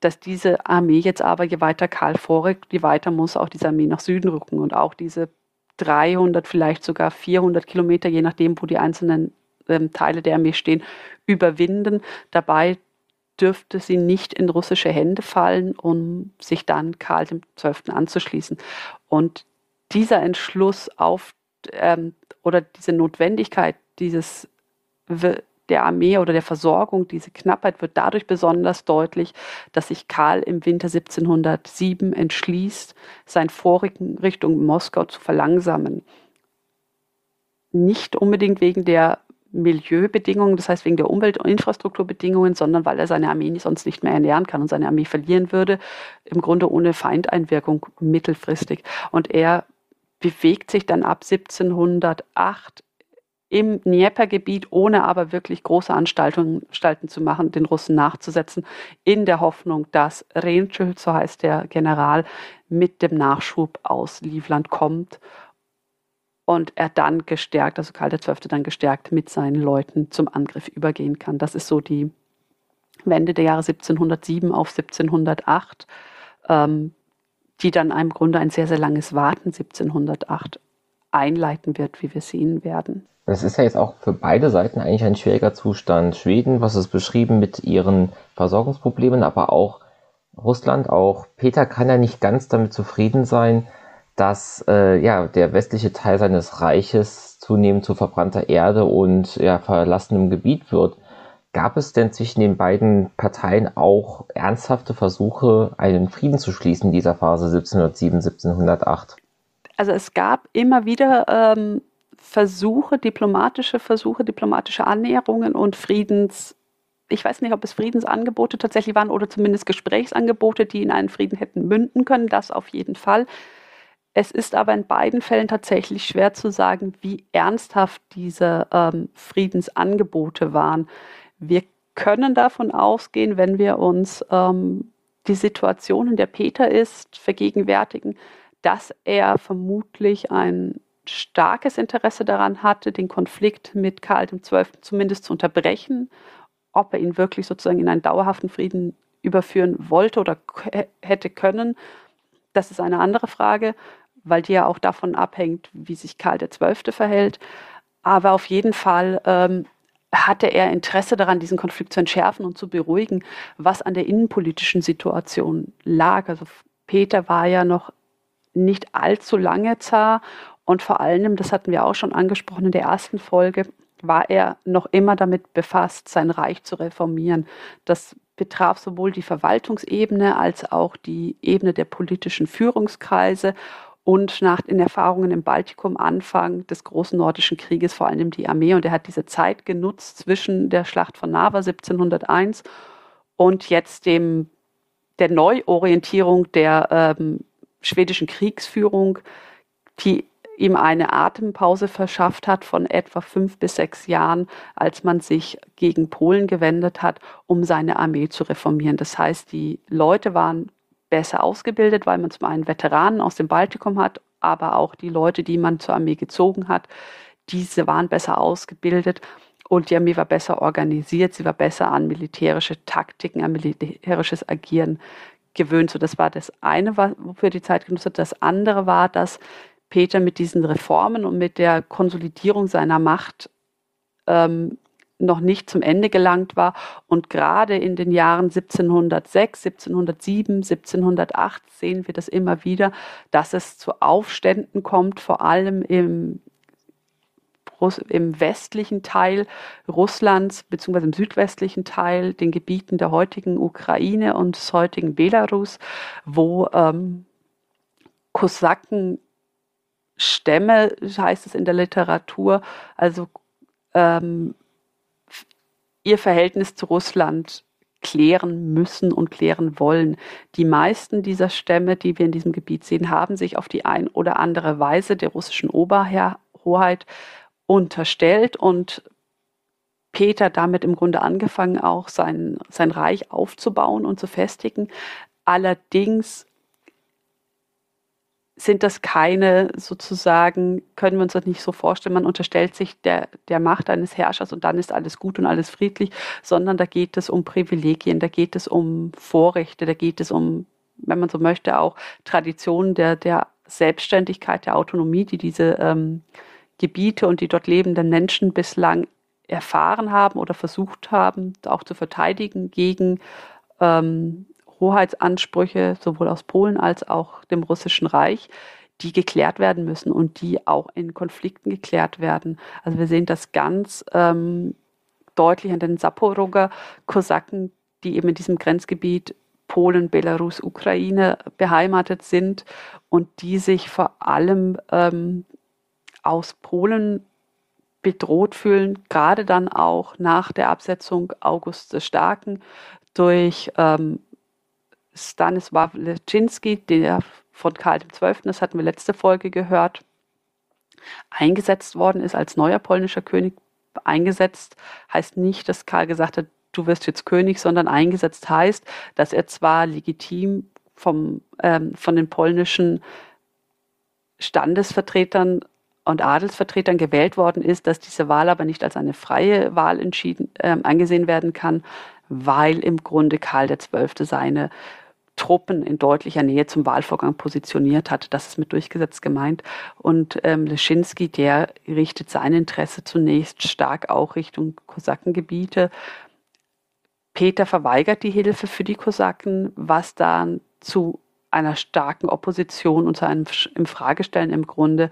dass diese Armee jetzt aber, je weiter Karl vorrückt, je weiter muss auch diese Armee nach Süden rücken und auch diese 300, vielleicht sogar 400 Kilometer, je nachdem, wo die einzelnen ähm, Teile der Armee stehen, überwinden. Dabei dürfte sie nicht in russische Hände fallen, um sich dann Karl XII. anzuschließen. Und dieser Entschluss auf ähm, oder diese Notwendigkeit dieses der Armee oder der Versorgung, diese Knappheit wird dadurch besonders deutlich, dass sich Karl im Winter 1707 entschließt, sein Vorrücken Richtung Moskau zu verlangsamen. Nicht unbedingt wegen der Milieubedingungen, das heißt wegen der Umwelt- und Infrastrukturbedingungen, sondern weil er seine Armee sonst nicht mehr ernähren kann und seine Armee verlieren würde, im Grunde ohne Feindeinwirkung mittelfristig. Und er bewegt sich dann ab 1708 im Dnieper-Gebiet, ohne aber wirklich große Anstalten, zu machen, den Russen nachzusetzen, in der Hoffnung, dass Renschel, so heißt der General, mit dem Nachschub aus Livland kommt und er dann gestärkt, also Karl XII. dann gestärkt mit seinen Leuten zum Angriff übergehen kann. Das ist so die Wende der Jahre 1707 auf 1708, ähm, die dann im Grunde ein sehr, sehr langes Warten 1708 einleiten wird, wie wir sehen werden. Das ist ja jetzt auch für beide Seiten eigentlich ein schwieriger Zustand. Schweden, was ist beschrieben mit ihren Versorgungsproblemen, aber auch Russland, auch Peter kann ja nicht ganz damit zufrieden sein, dass äh, ja der westliche Teil seines Reiches zunehmend zu verbrannter Erde und ja verlassenem Gebiet wird. Gab es denn zwischen den beiden Parteien auch ernsthafte Versuche, einen Frieden zu schließen in dieser Phase 1707, 1708? Also es gab immer wieder ähm, Versuche, diplomatische Versuche, diplomatische Annäherungen und Friedens, ich weiß nicht, ob es Friedensangebote tatsächlich waren oder zumindest Gesprächsangebote, die in einen Frieden hätten münden können, das auf jeden Fall. Es ist aber in beiden Fällen tatsächlich schwer zu sagen, wie ernsthaft diese ähm, Friedensangebote waren. Wir können davon ausgehen, wenn wir uns ähm, die Situation, in der Peter ist, vergegenwärtigen, dass er vermutlich ein starkes Interesse daran hatte, den Konflikt mit Karl XII. zumindest zu unterbrechen. Ob er ihn wirklich sozusagen in einen dauerhaften Frieden überführen wollte oder hätte können, das ist eine andere Frage, weil die ja auch davon abhängt, wie sich Karl XII. verhält. Aber auf jeden Fall ähm, hatte er Interesse daran, diesen Konflikt zu entschärfen und zu beruhigen, was an der innenpolitischen Situation lag. Also Peter war ja noch nicht allzu lange Zar und vor allem, das hatten wir auch schon angesprochen in der ersten Folge, war er noch immer damit befasst, sein Reich zu reformieren. Das betraf sowohl die Verwaltungsebene als auch die Ebene der politischen Führungskreise und nach den Erfahrungen im Baltikum Anfang des großen nordischen Krieges vor allem die Armee. Und er hat diese Zeit genutzt zwischen der Schlacht von Nava 1701 und jetzt dem, der Neuorientierung der ähm, schwedischen Kriegsführung, die ihm eine Atempause verschafft hat von etwa fünf bis sechs Jahren, als man sich gegen Polen gewendet hat, um seine Armee zu reformieren. Das heißt, die Leute waren besser ausgebildet, weil man zum einen Veteranen aus dem Baltikum hat, aber auch die Leute, die man zur Armee gezogen hat, diese waren besser ausgebildet und die Armee war besser organisiert, sie war besser an militärische Taktiken, an militärisches Agieren gewöhnt. So, das war das eine, wofür die Zeit genutzt hat. Das andere war, dass Peter mit diesen Reformen und mit der Konsolidierung seiner Macht ähm, noch nicht zum Ende gelangt war. Und gerade in den Jahren 1706, 1707, 1708 sehen wir das immer wieder, dass es zu Aufständen kommt, vor allem im, im westlichen Teil Russlands, beziehungsweise im südwestlichen Teil, den Gebieten der heutigen Ukraine und des heutigen Belarus, wo ähm, Kosaken Stämme, heißt es in der Literatur, also ähm, ihr Verhältnis zu Russland klären müssen und klären wollen. Die meisten dieser Stämme, die wir in diesem Gebiet sehen, haben sich auf die ein oder andere Weise der russischen Oberhoheit unterstellt und Peter damit im Grunde angefangen, auch sein, sein Reich aufzubauen und zu festigen. Allerdings sind das keine sozusagen, können wir uns das nicht so vorstellen, man unterstellt sich der, der Macht eines Herrschers und dann ist alles gut und alles friedlich, sondern da geht es um Privilegien, da geht es um Vorrechte, da geht es um, wenn man so möchte, auch Traditionen der, der Selbstständigkeit, der Autonomie, die diese ähm, Gebiete und die dort lebenden Menschen bislang erfahren haben oder versucht haben, auch zu verteidigen gegen ähm, Hoheitsansprüche sowohl aus Polen als auch dem Russischen Reich, die geklärt werden müssen und die auch in Konflikten geklärt werden. Also wir sehen das ganz ähm, deutlich an den Saporoger Kosaken, die eben in diesem Grenzgebiet Polen, Belarus, Ukraine beheimatet sind und die sich vor allem ähm, aus Polen bedroht fühlen, gerade dann auch nach der Absetzung August des Starken durch ähm, Stanisław Leszczynski, der von Karl XII., das hatten wir letzte Folge gehört, eingesetzt worden ist als neuer polnischer König. Eingesetzt heißt nicht, dass Karl gesagt hat, du wirst jetzt König, sondern eingesetzt heißt, dass er zwar legitim vom, ähm, von den polnischen Standesvertretern und Adelsvertretern gewählt worden ist, dass diese Wahl aber nicht als eine freie Wahl entschieden, äh, angesehen werden kann, weil im Grunde Karl XII. seine Truppen in deutlicher Nähe zum Wahlvorgang positioniert hat. Das ist mit durchgesetzt gemeint. Und ähm, Leschinski, der richtet sein Interesse zunächst stark auch Richtung Kosakengebiete. Peter verweigert die Hilfe für die Kosaken, was dann zu einer starken Opposition und zu einem Infragestellen im Grunde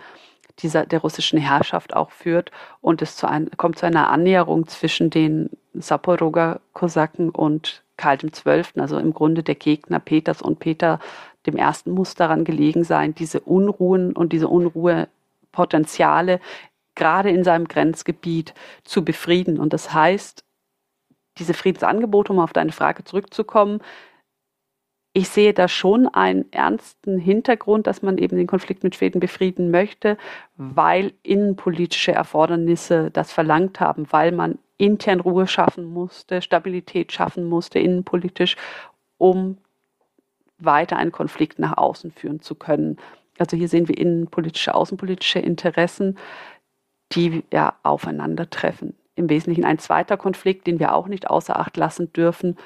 dieser, der russischen Herrschaft auch führt und es zu ein, kommt zu einer Annäherung zwischen den Saporoger Kosaken und Karl XII., also im Grunde der Gegner Peters und Peter dem ersten muss daran gelegen sein, diese Unruhen und diese Unruhepotenziale gerade in seinem Grenzgebiet zu befrieden. Und das heißt, diese Friedensangebote, um auf deine Frage zurückzukommen, ich sehe da schon einen ernsten Hintergrund, dass man eben den Konflikt mit Schweden befrieden möchte, weil innenpolitische Erfordernisse das verlangt haben, weil man intern Ruhe schaffen musste, Stabilität schaffen musste, innenpolitisch, um weiter einen Konflikt nach außen führen zu können. Also hier sehen wir innenpolitische, außenpolitische Interessen, die ja aufeinandertreffen. Im Wesentlichen ein zweiter Konflikt, den wir auch nicht außer Acht lassen dürfen,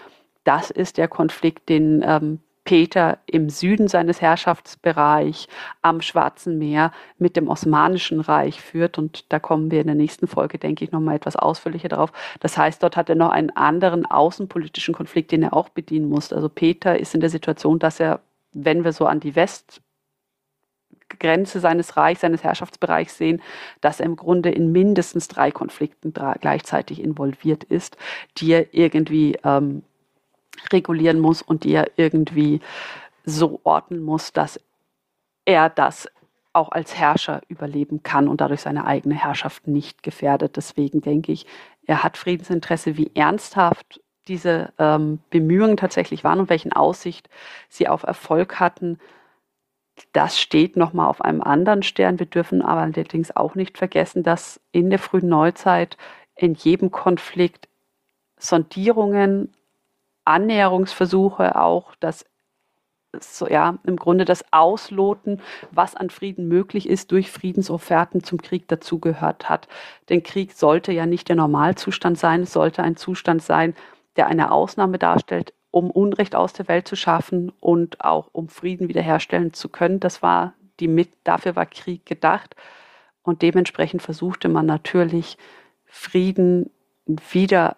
das ist der Konflikt, den ähm, Peter im Süden seines Herrschaftsbereichs am Schwarzen Meer mit dem Osmanischen Reich führt. Und da kommen wir in der nächsten Folge, denke ich, nochmal etwas ausführlicher drauf. Das heißt, dort hat er noch einen anderen außenpolitischen Konflikt, den er auch bedienen muss. Also Peter ist in der Situation, dass er, wenn wir so an die West Grenze seines Reichs, seines Herrschaftsbereichs sehen, dass er im Grunde in mindestens drei Konflikten gleichzeitig involviert ist, die er irgendwie ähm, regulieren muss und die er irgendwie so ordnen muss, dass er das auch als Herrscher überleben kann und dadurch seine eigene Herrschaft nicht gefährdet. Deswegen denke ich, er hat Friedensinteresse, wie ernsthaft diese ähm, Bemühungen tatsächlich waren und welchen Aussicht sie auf Erfolg hatten. Das steht nochmal auf einem anderen Stern. Wir dürfen aber allerdings auch nicht vergessen, dass in der frühen Neuzeit in jedem Konflikt Sondierungen Annäherungsversuche auch, das so, ja, im Grunde das Ausloten, was an Frieden möglich ist, durch Friedensofferten zum Krieg dazugehört hat. Denn Krieg sollte ja nicht der Normalzustand sein, es sollte ein Zustand sein, der eine Ausnahme darstellt, um Unrecht aus der Welt zu schaffen und auch um Frieden wiederherstellen zu können. Das war die mit, dafür war Krieg gedacht. Und dementsprechend versuchte man natürlich, Frieden wieder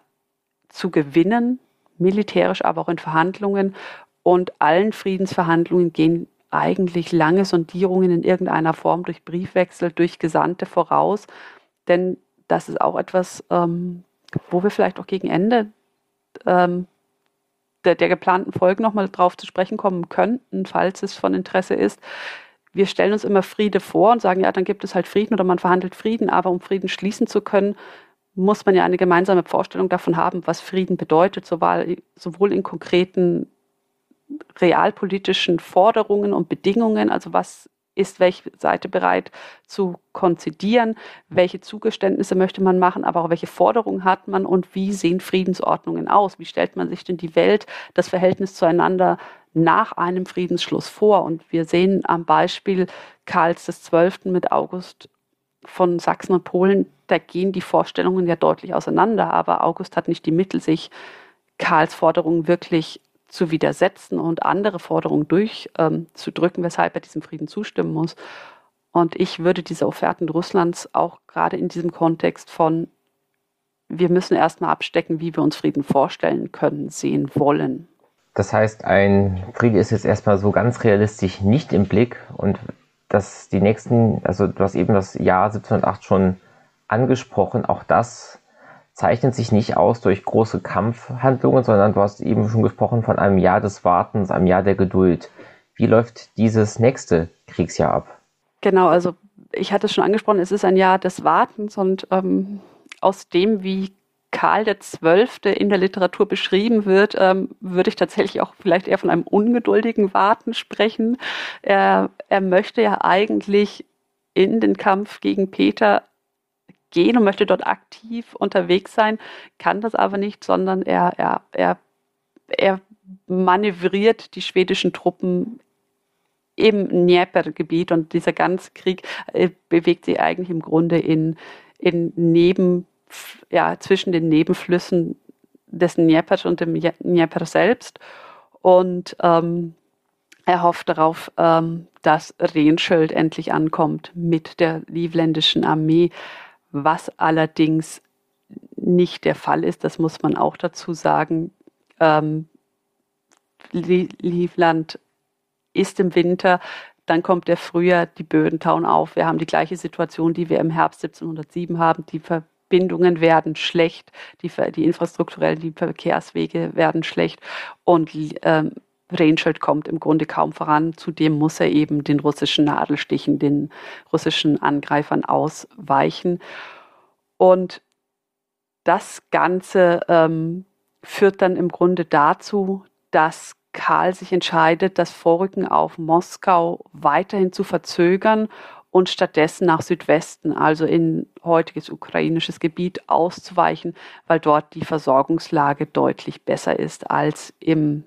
zu gewinnen, militärisch, aber auch in Verhandlungen. Und allen Friedensverhandlungen gehen eigentlich lange Sondierungen in irgendeiner Form durch Briefwechsel, durch Gesandte voraus. Denn das ist auch etwas, ähm, wo wir vielleicht auch gegen Ende ähm, der, der geplanten Folge nochmal drauf zu sprechen kommen könnten, falls es von Interesse ist. Wir stellen uns immer Friede vor und sagen, ja, dann gibt es halt Frieden oder man verhandelt Frieden, aber um Frieden schließen zu können, muss man ja eine gemeinsame Vorstellung davon haben, was Frieden bedeutet, sowohl in konkreten realpolitischen Forderungen und Bedingungen, also was ist welche Seite bereit zu konzidieren, welche Zugeständnisse möchte man machen, aber auch welche Forderungen hat man und wie sehen Friedensordnungen aus? Wie stellt man sich denn die Welt, das Verhältnis zueinander nach einem Friedensschluss vor? Und wir sehen am Beispiel Karls XII. mit August von Sachsen und Polen, da gehen die Vorstellungen ja deutlich auseinander. Aber August hat nicht die Mittel, sich Karls Forderungen wirklich zu widersetzen und andere Forderungen durchzudrücken, ähm, weshalb er diesem Frieden zustimmen muss. Und ich würde diese Offerten Russlands auch gerade in diesem Kontext von, wir müssen erstmal abstecken, wie wir uns Frieden vorstellen können, sehen wollen. Das heißt, ein Friede ist jetzt erstmal so ganz realistisch nicht im Blick und dass die nächsten, also du hast eben das Jahr 1708 schon angesprochen, auch das zeichnet sich nicht aus durch große Kampfhandlungen, sondern du hast eben schon gesprochen von einem Jahr des Wartens, einem Jahr der Geduld. Wie läuft dieses nächste Kriegsjahr ab? Genau, also ich hatte es schon angesprochen, es ist ein Jahr des Wartens und ähm, aus dem, wie Karl XII. in der Literatur beschrieben wird, ähm, würde ich tatsächlich auch vielleicht eher von einem ungeduldigen Warten sprechen. Er, er möchte ja eigentlich in den Kampf gegen Peter gehen und möchte dort aktiv unterwegs sein, kann das aber nicht, sondern er, er, er, er manövriert die schwedischen Truppen im Dnieper-Gebiet und dieser ganze Krieg äh, bewegt sich eigentlich im Grunde in, in Neben ja, zwischen den Nebenflüssen des Dnieper und dem Dnieper selbst. Und ähm, er hofft darauf, ähm, dass Rehenschild endlich ankommt mit der livländischen Armee, was allerdings nicht der Fall ist. Das muss man auch dazu sagen. Ähm, Livland ist im Winter, dann kommt der Frühjahr, die Böden tauen auf. Wir haben die gleiche Situation, die wir im Herbst 1707 haben. Die Ver Verbindungen werden schlecht, die, die infrastrukturellen, die Verkehrswege werden schlecht und ähm, Rehnschild kommt im Grunde kaum voran. Zudem muss er eben den russischen Nadelstichen, den russischen Angreifern ausweichen. Und das Ganze ähm, führt dann im Grunde dazu, dass Karl sich entscheidet, das Vorrücken auf Moskau weiterhin zu verzögern und stattdessen nach Südwesten, also in heutiges ukrainisches Gebiet auszuweichen, weil dort die Versorgungslage deutlich besser ist als im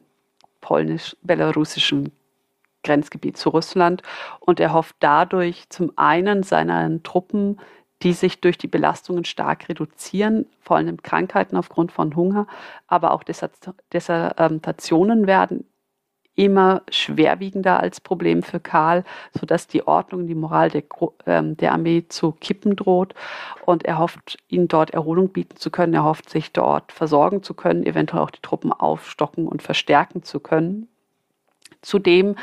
polnisch-belarussischen Grenzgebiet zu Russland. Und er hofft dadurch zum einen seinen Truppen, die sich durch die Belastungen stark reduzieren, vor allem Krankheiten aufgrund von Hunger, aber auch Desertationen werden immer schwerwiegender als Problem für Karl, sodass die Ordnung, die Moral der, ähm, der Armee zu kippen droht. Und er hofft, ihnen dort Erholung bieten zu können. Er hofft, sich dort versorgen zu können, eventuell auch die Truppen aufstocken und verstärken zu können. Zudem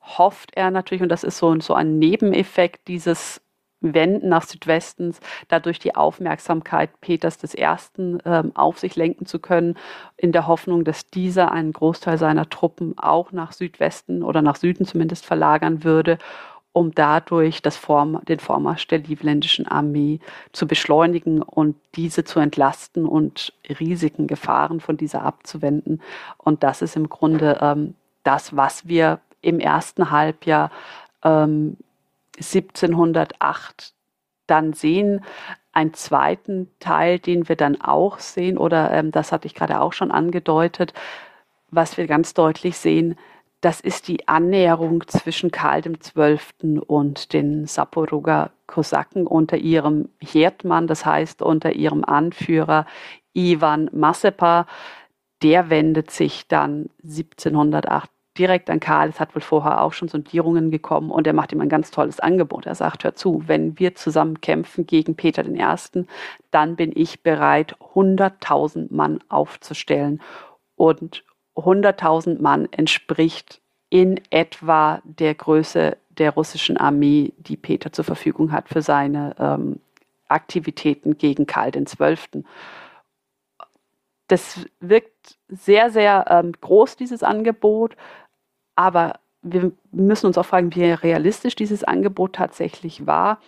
hofft er natürlich, und das ist so, so ein Nebeneffekt dieses Wenden nach Südwestens, dadurch die Aufmerksamkeit Peters I. Ähm, auf sich lenken zu können, in der Hoffnung, dass dieser einen Großteil seiner Truppen auch nach Südwesten oder nach Süden zumindest verlagern würde, um dadurch das Form, den Vormarsch der livländischen Armee zu beschleunigen und diese zu entlasten und Risiken, Gefahren von dieser abzuwenden. Und das ist im Grunde ähm, das, was wir im ersten Halbjahr ähm, 1708 dann sehen. Einen zweiten Teil, den wir dann auch sehen, oder ähm, das hatte ich gerade auch schon angedeutet, was wir ganz deutlich sehen, das ist die Annäherung zwischen Karl XII. und den Saporoger Kosaken unter ihrem Herdmann, das heißt unter ihrem Anführer Ivan Mazepa. Der wendet sich dann 1708 direkt an Karl. Es hat wohl vorher auch schon Sondierungen gekommen und er macht ihm ein ganz tolles Angebot. Er sagt, hör zu, wenn wir zusammen kämpfen gegen Peter I., dann bin ich bereit, 100.000 Mann aufzustellen. Und 100.000 Mann entspricht in etwa der Größe der russischen Armee, die Peter zur Verfügung hat für seine ähm, Aktivitäten gegen Karl XII. Das wirkt sehr, sehr ähm, groß, dieses Angebot. Aber wir müssen uns auch fragen, wie realistisch dieses Angebot tatsächlich war.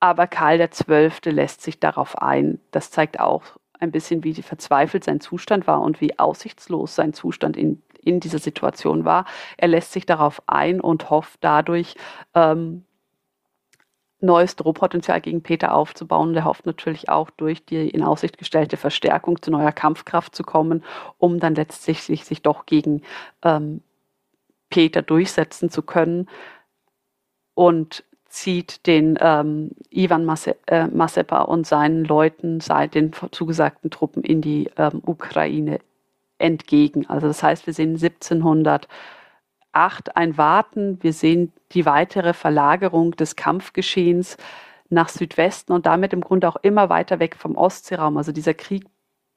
Aber Karl XII. lässt sich darauf ein. Das zeigt auch ein bisschen, wie verzweifelt sein Zustand war und wie aussichtslos sein Zustand in, in dieser Situation war. Er lässt sich darauf ein und hofft dadurch, ähm, neues Drohpotenzial gegen Peter aufzubauen. Der hofft natürlich auch durch die in Aussicht gestellte Verstärkung zu neuer Kampfkraft zu kommen, um dann letztlich sich, sich doch gegen ähm, Peter durchsetzen zu können und zieht den ähm, Ivan Mase äh, Masepa und seinen Leuten, seit den zugesagten Truppen in die ähm, Ukraine entgegen. Also das heißt, wir sehen 1700 8 ein Warten. Wir sehen die weitere Verlagerung des Kampfgeschehens nach Südwesten und damit im Grunde auch immer weiter weg vom Ostseeraum. Also dieser Krieg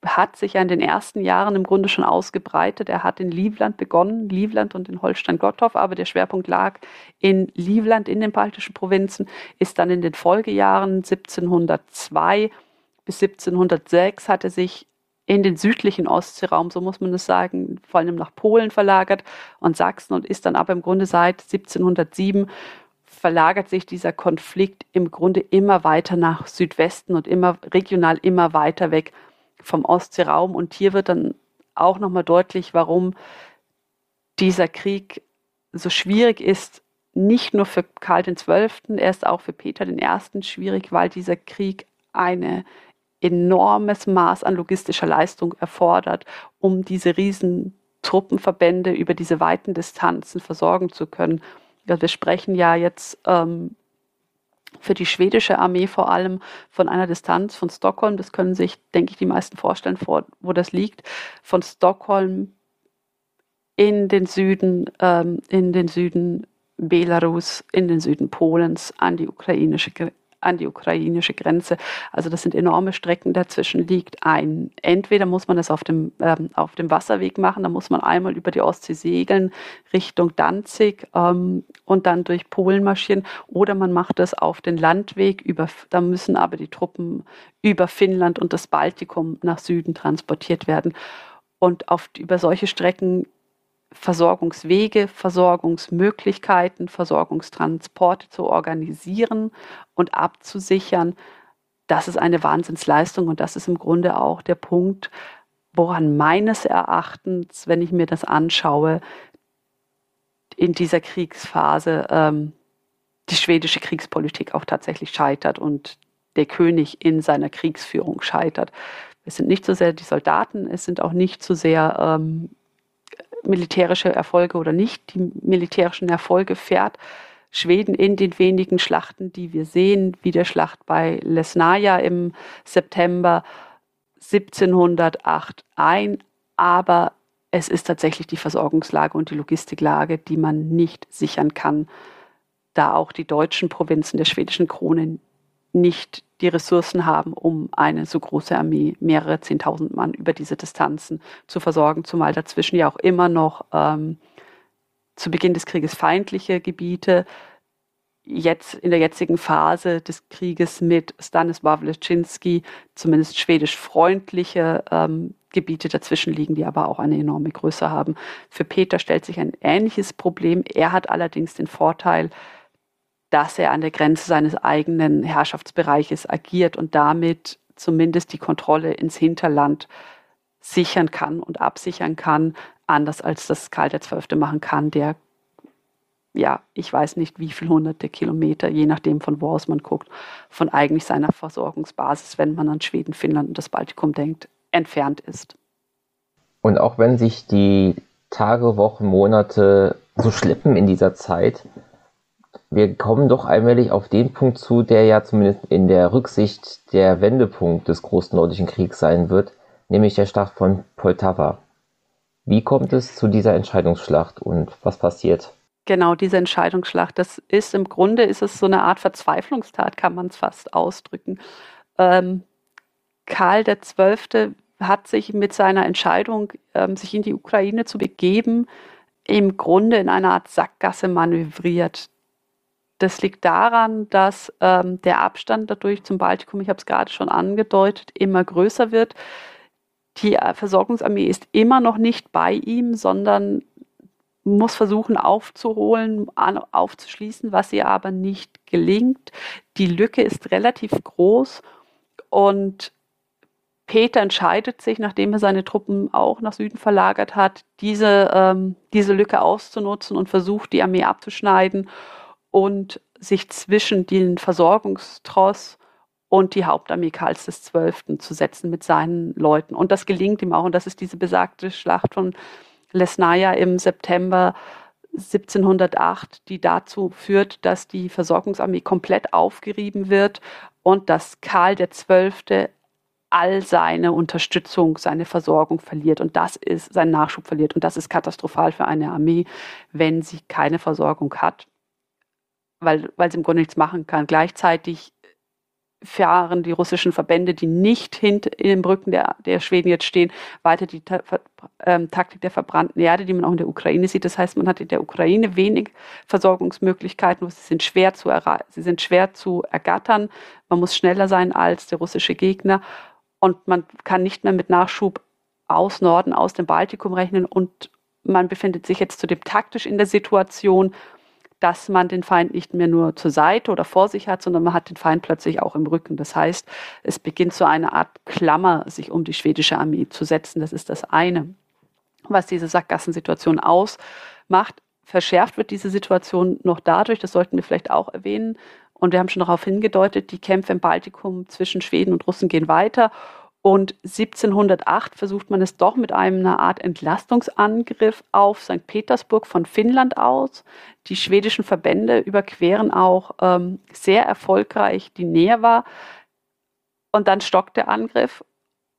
hat sich ja in den ersten Jahren im Grunde schon ausgebreitet. Er hat in Livland begonnen, Livland und in Holstein-Gottorf, aber der Schwerpunkt lag in Livland, in den baltischen Provinzen, ist dann in den Folgejahren 1702 bis 1706 hatte sich in den südlichen Ostseeraum, so muss man es sagen, vor allem nach Polen verlagert und Sachsen und ist dann aber im Grunde seit 1707 verlagert sich dieser Konflikt im Grunde immer weiter nach Südwesten und immer regional immer weiter weg vom Ostseeraum. Und hier wird dann auch nochmal deutlich, warum dieser Krieg so schwierig ist, nicht nur für Karl XII., er ist auch für Peter I. schwierig, weil dieser Krieg eine enormes Maß an logistischer Leistung erfordert, um diese riesen Truppenverbände über diese weiten Distanzen versorgen zu können. Wir sprechen ja jetzt ähm, für die schwedische Armee vor allem von einer Distanz von Stockholm, das können sich, denke ich, die meisten vorstellen, vor, wo das liegt, von Stockholm in den Süden, ähm, in den Süden Belarus, in den Süden Polens an die ukrainische an die ukrainische Grenze. Also das sind enorme Strecken, dazwischen liegt ein. Entweder muss man das auf dem, ähm, auf dem Wasserweg machen, da muss man einmal über die Ostsee segeln Richtung Danzig ähm, und dann durch Polen marschieren, oder man macht das auf den Landweg über, da müssen aber die Truppen über Finnland und das Baltikum nach Süden transportiert werden. Und auf, über solche Strecken Versorgungswege, Versorgungsmöglichkeiten, Versorgungstransporte zu organisieren und abzusichern. Das ist eine Wahnsinnsleistung und das ist im Grunde auch der Punkt, woran meines Erachtens, wenn ich mir das anschaue, in dieser Kriegsphase ähm, die schwedische Kriegspolitik auch tatsächlich scheitert und der König in seiner Kriegsführung scheitert. Es sind nicht so sehr die Soldaten, es sind auch nicht so sehr ähm, militärische Erfolge oder nicht die militärischen Erfolge fährt Schweden in den wenigen Schlachten, die wir sehen, wie der Schlacht bei Lesnaja im September 1708 ein. Aber es ist tatsächlich die Versorgungslage und die Logistiklage, die man nicht sichern kann, da auch die deutschen Provinzen der schwedischen Krone nicht die Ressourcen haben, um eine so große Armee, mehrere Zehntausend Mann über diese Distanzen zu versorgen, zumal dazwischen ja auch immer noch ähm, zu Beginn des Krieges feindliche Gebiete, jetzt in der jetzigen Phase des Krieges mit Stanisław Leszczynski zumindest schwedisch freundliche ähm, Gebiete dazwischen liegen, die aber auch eine enorme Größe haben. Für Peter stellt sich ein ähnliches Problem. Er hat allerdings den Vorteil, dass er an der Grenze seines eigenen Herrschaftsbereiches agiert und damit zumindest die Kontrolle ins Hinterland sichern kann und absichern kann, anders als das Karl XII. machen kann, der ja, ich weiß nicht, wie viele hunderte Kilometer, je nachdem von wo aus man guckt, von eigentlich seiner Versorgungsbasis, wenn man an Schweden, Finnland und das Baltikum denkt, entfernt ist. Und auch wenn sich die Tage, Wochen, Monate so schleppen in dieser Zeit, wir kommen doch allmählich auf den Punkt zu, der ja zumindest in der Rücksicht der Wendepunkt des Großen Nordischen Kriegs sein wird, nämlich der Schlacht von Poltava. Wie kommt es zu dieser Entscheidungsschlacht und was passiert? Genau, diese Entscheidungsschlacht, das ist im Grunde ist es so eine Art Verzweiflungstat, kann man es fast ausdrücken. Ähm, Karl XII. hat sich mit seiner Entscheidung, ähm, sich in die Ukraine zu begeben, im Grunde in einer Art Sackgasse manövriert. Das liegt daran, dass ähm, der Abstand dadurch zum Baltikum, ich habe es gerade schon angedeutet, immer größer wird. Die äh, Versorgungsarmee ist immer noch nicht bei ihm, sondern muss versuchen aufzuholen, aufzuschließen, was ihr aber nicht gelingt. Die Lücke ist relativ groß und Peter entscheidet sich, nachdem er seine Truppen auch nach Süden verlagert hat, diese, ähm, diese Lücke auszunutzen und versucht, die Armee abzuschneiden und sich zwischen den Versorgungstross und die Hauptarmee Karls XII. zu setzen mit seinen Leuten. Und das gelingt ihm auch. Und das ist diese besagte Schlacht von Lesnaja im September 1708, die dazu führt, dass die Versorgungsarmee komplett aufgerieben wird und dass Karl XII. all seine Unterstützung, seine Versorgung verliert und das ist seinen Nachschub verliert und das ist katastrophal für eine Armee, wenn sie keine Versorgung hat weil, weil sie im Grunde nichts machen kann. Gleichzeitig fahren die russischen Verbände, die nicht hinter in den Brücken der, der Schweden jetzt stehen, weiter die Ta ähm, Taktik der verbrannten Erde, die man auch in der Ukraine sieht. Das heißt, man hat in der Ukraine wenig Versorgungsmöglichkeiten, sie sind schwer zu sie sind schwer zu ergattern. Man muss schneller sein als der russische Gegner und man kann nicht mehr mit Nachschub aus Norden, aus dem Baltikum rechnen und man befindet sich jetzt zudem taktisch in der Situation, dass man den Feind nicht mehr nur zur Seite oder vor sich hat, sondern man hat den Feind plötzlich auch im Rücken. Das heißt, es beginnt so eine Art Klammer, sich um die schwedische Armee zu setzen. Das ist das eine, was diese Sackgassensituation ausmacht. Verschärft wird diese Situation noch dadurch, das sollten wir vielleicht auch erwähnen, und wir haben schon darauf hingedeutet, die Kämpfe im Baltikum zwischen Schweden und Russen gehen weiter und 1708 versucht man es doch mit einer Art Entlastungsangriff auf St. Petersburg von Finnland aus. Die schwedischen Verbände überqueren auch ähm, sehr erfolgreich die Neva. Und dann stockt der Angriff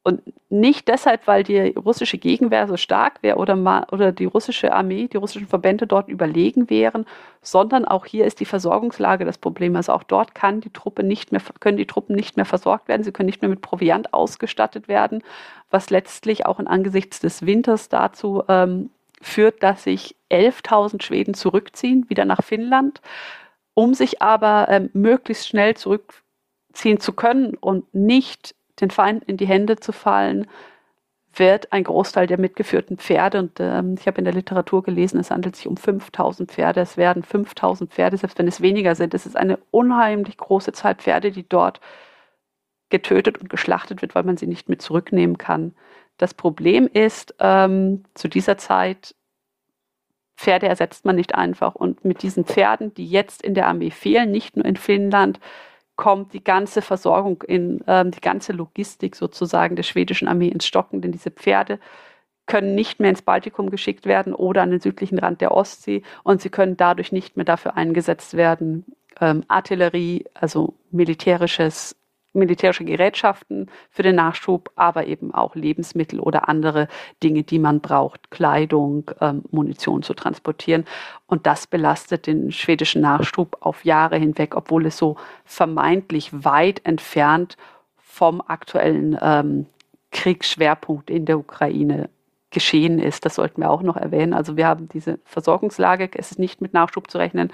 und nicht deshalb, weil die russische Gegenwehr so stark wäre oder, oder die russische Armee, die russischen Verbände dort überlegen wären, sondern auch hier ist die Versorgungslage das Problem. Also auch dort kann die Truppe nicht mehr, können die Truppen nicht mehr versorgt werden, sie können nicht mehr mit Proviant ausgestattet werden, was letztlich auch in angesichts des Winters dazu ähm, führt, dass sich 11.000 Schweden zurückziehen, wieder nach Finnland, um sich aber ähm, möglichst schnell zurückziehen zu können und nicht den Feinden in die Hände zu fallen, wird ein Großteil der mitgeführten Pferde, und ähm, ich habe in der Literatur gelesen, es handelt sich um 5000 Pferde, es werden 5000 Pferde, selbst wenn es weniger sind, es ist eine unheimlich große Zahl Pferde, die dort getötet und geschlachtet wird, weil man sie nicht mit zurücknehmen kann. Das Problem ist, ähm, zu dieser Zeit, Pferde ersetzt man nicht einfach. Und mit diesen Pferden, die jetzt in der Armee fehlen, nicht nur in Finnland, kommt die ganze Versorgung in ähm, die ganze Logistik sozusagen der schwedischen Armee ins Stocken, denn diese Pferde können nicht mehr ins Baltikum geschickt werden oder an den südlichen Rand der Ostsee und sie können dadurch nicht mehr dafür eingesetzt werden, ähm, Artillerie, also militärisches militärische Gerätschaften für den Nachschub, aber eben auch Lebensmittel oder andere Dinge, die man braucht, Kleidung, ähm, Munition zu transportieren. Und das belastet den schwedischen Nachschub auf Jahre hinweg, obwohl es so vermeintlich weit entfernt vom aktuellen ähm, Kriegsschwerpunkt in der Ukraine geschehen ist. Das sollten wir auch noch erwähnen. Also wir haben diese Versorgungslage, es ist nicht mit Nachschub zu rechnen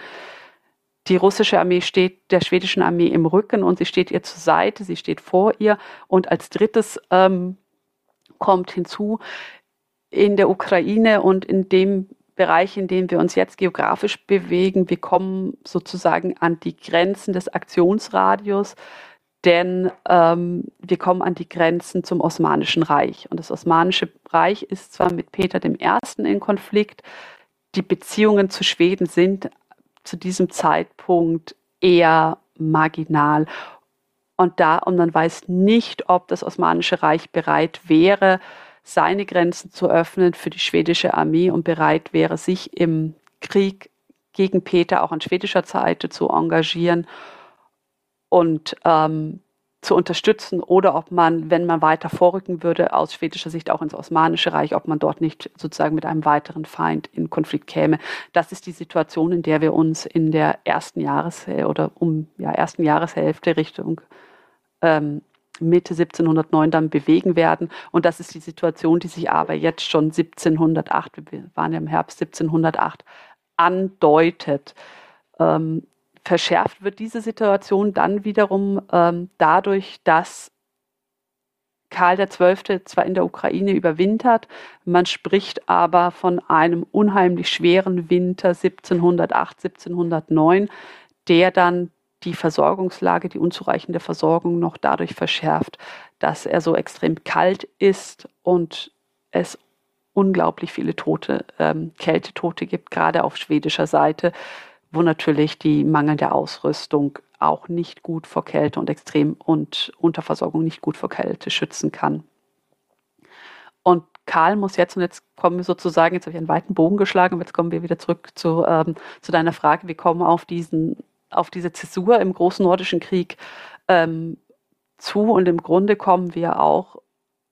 die russische Armee steht der schwedischen Armee im Rücken und sie steht ihr zur Seite, sie steht vor ihr. Und als drittes ähm, kommt hinzu, in der Ukraine und in dem Bereich, in dem wir uns jetzt geografisch bewegen, wir kommen sozusagen an die Grenzen des Aktionsradius, denn ähm, wir kommen an die Grenzen zum Osmanischen Reich. Und das Osmanische Reich ist zwar mit Peter I. in Konflikt, die Beziehungen zu Schweden sind zu diesem Zeitpunkt eher marginal. Und da, und man weiß nicht, ob das Osmanische Reich bereit wäre, seine Grenzen zu öffnen für die schwedische Armee und bereit wäre, sich im Krieg gegen Peter auch an schwedischer Seite zu engagieren. Und ähm, zu unterstützen oder ob man, wenn man weiter vorrücken würde, aus schwedischer Sicht auch ins Osmanische Reich, ob man dort nicht sozusagen mit einem weiteren Feind in Konflikt käme. Das ist die Situation, in der wir uns in der ersten Jahreshälfte oder um ja, ersten Jahreshälfte Richtung ähm, Mitte 1709 dann bewegen werden. Und das ist die Situation, die sich aber jetzt schon 1708, wir waren ja im Herbst 1708, andeutet. Ähm, verschärft wird diese Situation dann wiederum ähm, dadurch, dass Karl XII. zwar in der Ukraine überwintert, man spricht aber von einem unheimlich schweren Winter 1708, 1709, der dann die Versorgungslage, die unzureichende Versorgung noch dadurch verschärft, dass er so extrem kalt ist und es unglaublich viele Tote, ähm, Kältetote gibt, gerade auf schwedischer Seite wo natürlich die mangelnde Ausrüstung auch nicht gut vor Kälte und Extrem- und Unterversorgung nicht gut vor Kälte schützen kann. Und Karl muss jetzt, und jetzt kommen wir sozusagen, jetzt habe ich einen weiten Bogen geschlagen, und jetzt kommen wir wieder zurück zu, ähm, zu deiner Frage, wir kommen auf, diesen, auf diese Zäsur im Großen Nordischen Krieg ähm, zu. Und im Grunde kommen wir auch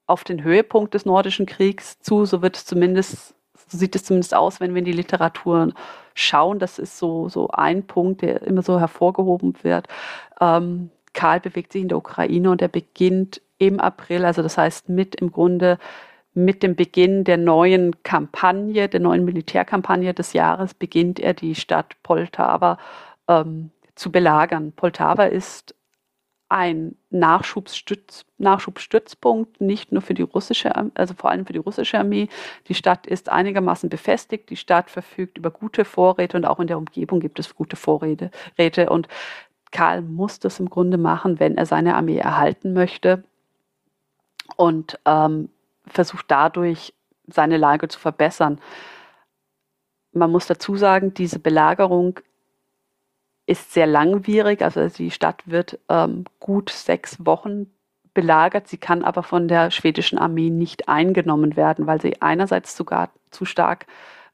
auf den Höhepunkt des Nordischen Kriegs zu, so wird es zumindest so sieht es zumindest aus, wenn wir in die Literatur schauen. Das ist so, so ein Punkt, der immer so hervorgehoben wird. Ähm, Karl bewegt sich in der Ukraine und er beginnt im April, also das heißt mit im Grunde mit dem Beginn der neuen Kampagne, der neuen Militärkampagne des Jahres, beginnt er die Stadt Poltava ähm, zu belagern. Poltava ist ein Nachschubsstütz, Nachschubstützpunkt, nicht nur für die russische, also vor allem für die russische Armee. Die Stadt ist einigermaßen befestigt. Die Stadt verfügt über gute Vorräte und auch in der Umgebung gibt es gute Vorräte. Und Karl muss das im Grunde machen, wenn er seine Armee erhalten möchte und ähm, versucht dadurch seine Lage zu verbessern. Man muss dazu sagen, diese Belagerung ist sehr langwierig. Also die Stadt wird ähm, gut sechs Wochen belagert. Sie kann aber von der schwedischen Armee nicht eingenommen werden, weil sie einerseits sogar zu stark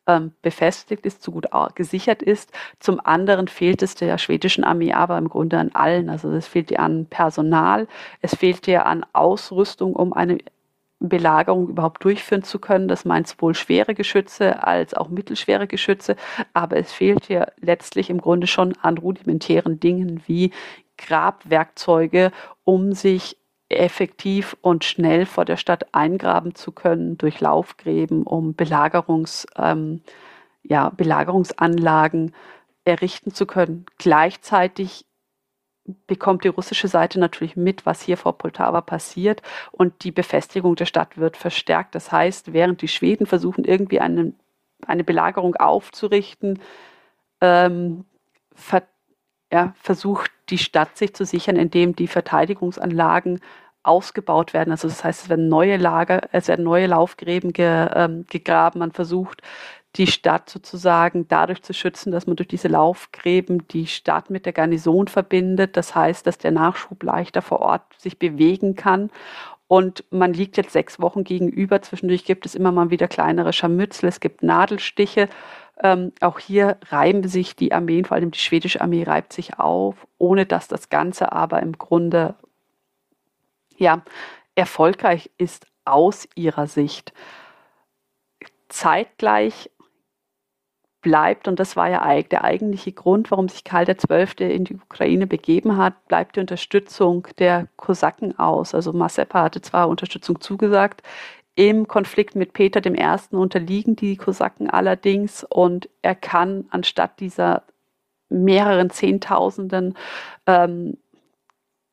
ähm, befestigt ist, zu gut gesichert ist. Zum anderen fehlt es der schwedischen Armee aber im Grunde an allen. Also es fehlt ihr an Personal, es fehlt ihr an Ausrüstung, um eine Belagerung überhaupt durchführen zu können. Das meint sowohl schwere Geschütze als auch mittelschwere Geschütze. Aber es fehlt hier letztlich im Grunde schon an rudimentären Dingen wie Grabwerkzeuge, um sich effektiv und schnell vor der Stadt eingraben zu können durch Laufgräben, um Belagerungs, ähm, ja, Belagerungsanlagen errichten zu können. Gleichzeitig bekommt die russische Seite natürlich mit, was hier vor Poltava passiert und die Befestigung der Stadt wird verstärkt. Das heißt, während die Schweden versuchen, irgendwie eine, eine Belagerung aufzurichten, ähm, ver, ja, versucht die Stadt sich zu sichern, indem die Verteidigungsanlagen ausgebaut werden. Also das heißt, es werden neue Lager, es werden neue Laufgräben ge, ähm, gegraben. Man versucht die Stadt sozusagen dadurch zu schützen, dass man durch diese Laufgräben die Stadt mit der Garnison verbindet. Das heißt, dass der Nachschub leichter vor Ort sich bewegen kann. Und man liegt jetzt sechs Wochen gegenüber. Zwischendurch gibt es immer mal wieder kleinere Scharmützel. Es gibt Nadelstiche. Ähm, auch hier reiben sich die Armeen, vor allem die schwedische Armee reibt sich auf, ohne dass das Ganze aber im Grunde ja erfolgreich ist aus ihrer Sicht. Zeitgleich bleibt, und das war ja der eigentliche Grund, warum sich Karl XII. in die Ukraine begeben hat, bleibt die Unterstützung der Kosaken aus. Also Mazepa hatte zwar Unterstützung zugesagt, im Konflikt mit Peter I. unterliegen die Kosaken allerdings und er kann anstatt dieser mehreren Zehntausenden ähm,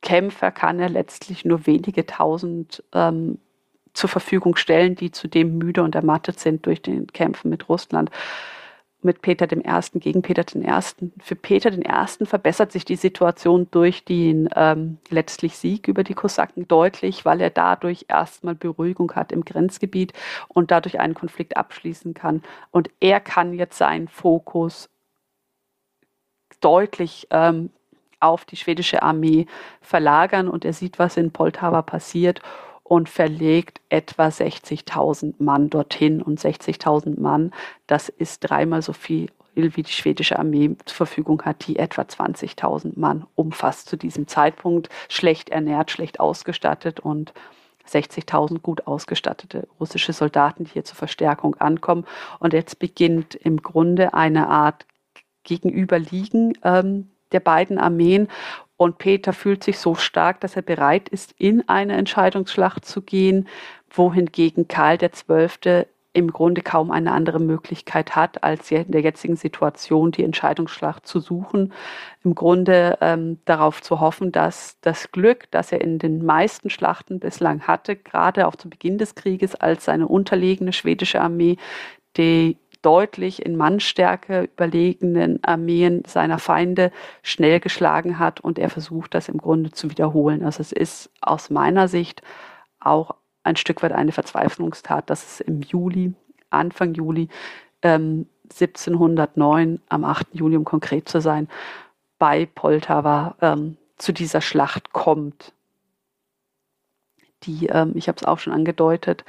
Kämpfer, kann er letztlich nur wenige tausend ähm, zur Verfügung stellen, die zudem müde und ermattet sind durch den Kämpfen mit Russland mit Peter dem Ersten gegen Peter den Ersten. Für Peter den Ersten verbessert sich die Situation durch den ähm, letztlich Sieg über die Kosaken deutlich, weil er dadurch erstmal Beruhigung hat im Grenzgebiet und dadurch einen Konflikt abschließen kann. Und er kann jetzt seinen Fokus deutlich ähm, auf die schwedische Armee verlagern und er sieht, was in Poltava passiert und verlegt etwa 60.000 Mann dorthin. Und 60.000 Mann, das ist dreimal so viel wie die schwedische Armee zur Verfügung hat, die etwa 20.000 Mann umfasst zu diesem Zeitpunkt, schlecht ernährt, schlecht ausgestattet und 60.000 gut ausgestattete russische Soldaten, die hier zur Verstärkung ankommen. Und jetzt beginnt im Grunde eine Art Gegenüberliegen ähm, der beiden Armeen. Und Peter fühlt sich so stark, dass er bereit ist, in eine Entscheidungsschlacht zu gehen, wohingegen Karl XII. im Grunde kaum eine andere Möglichkeit hat, als in der jetzigen Situation die Entscheidungsschlacht zu suchen. Im Grunde ähm, darauf zu hoffen, dass das Glück, das er in den meisten Schlachten bislang hatte, gerade auch zu Beginn des Krieges, als seine unterlegene schwedische Armee die deutlich in Mannstärke überlegenen Armeen seiner Feinde schnell geschlagen hat und er versucht, das im Grunde zu wiederholen. Also es ist aus meiner Sicht auch ein Stück weit eine Verzweiflungstat, dass es im Juli, Anfang Juli ähm, 1709, am 8. Juli, um konkret zu sein, bei Poltawa ähm, zu dieser Schlacht kommt, die, ähm, ich habe es auch schon angedeutet,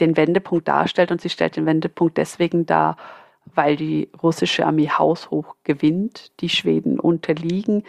den Wendepunkt darstellt und sie stellt den Wendepunkt deswegen dar, weil die russische Armee haushoch gewinnt, die Schweden unterliegen.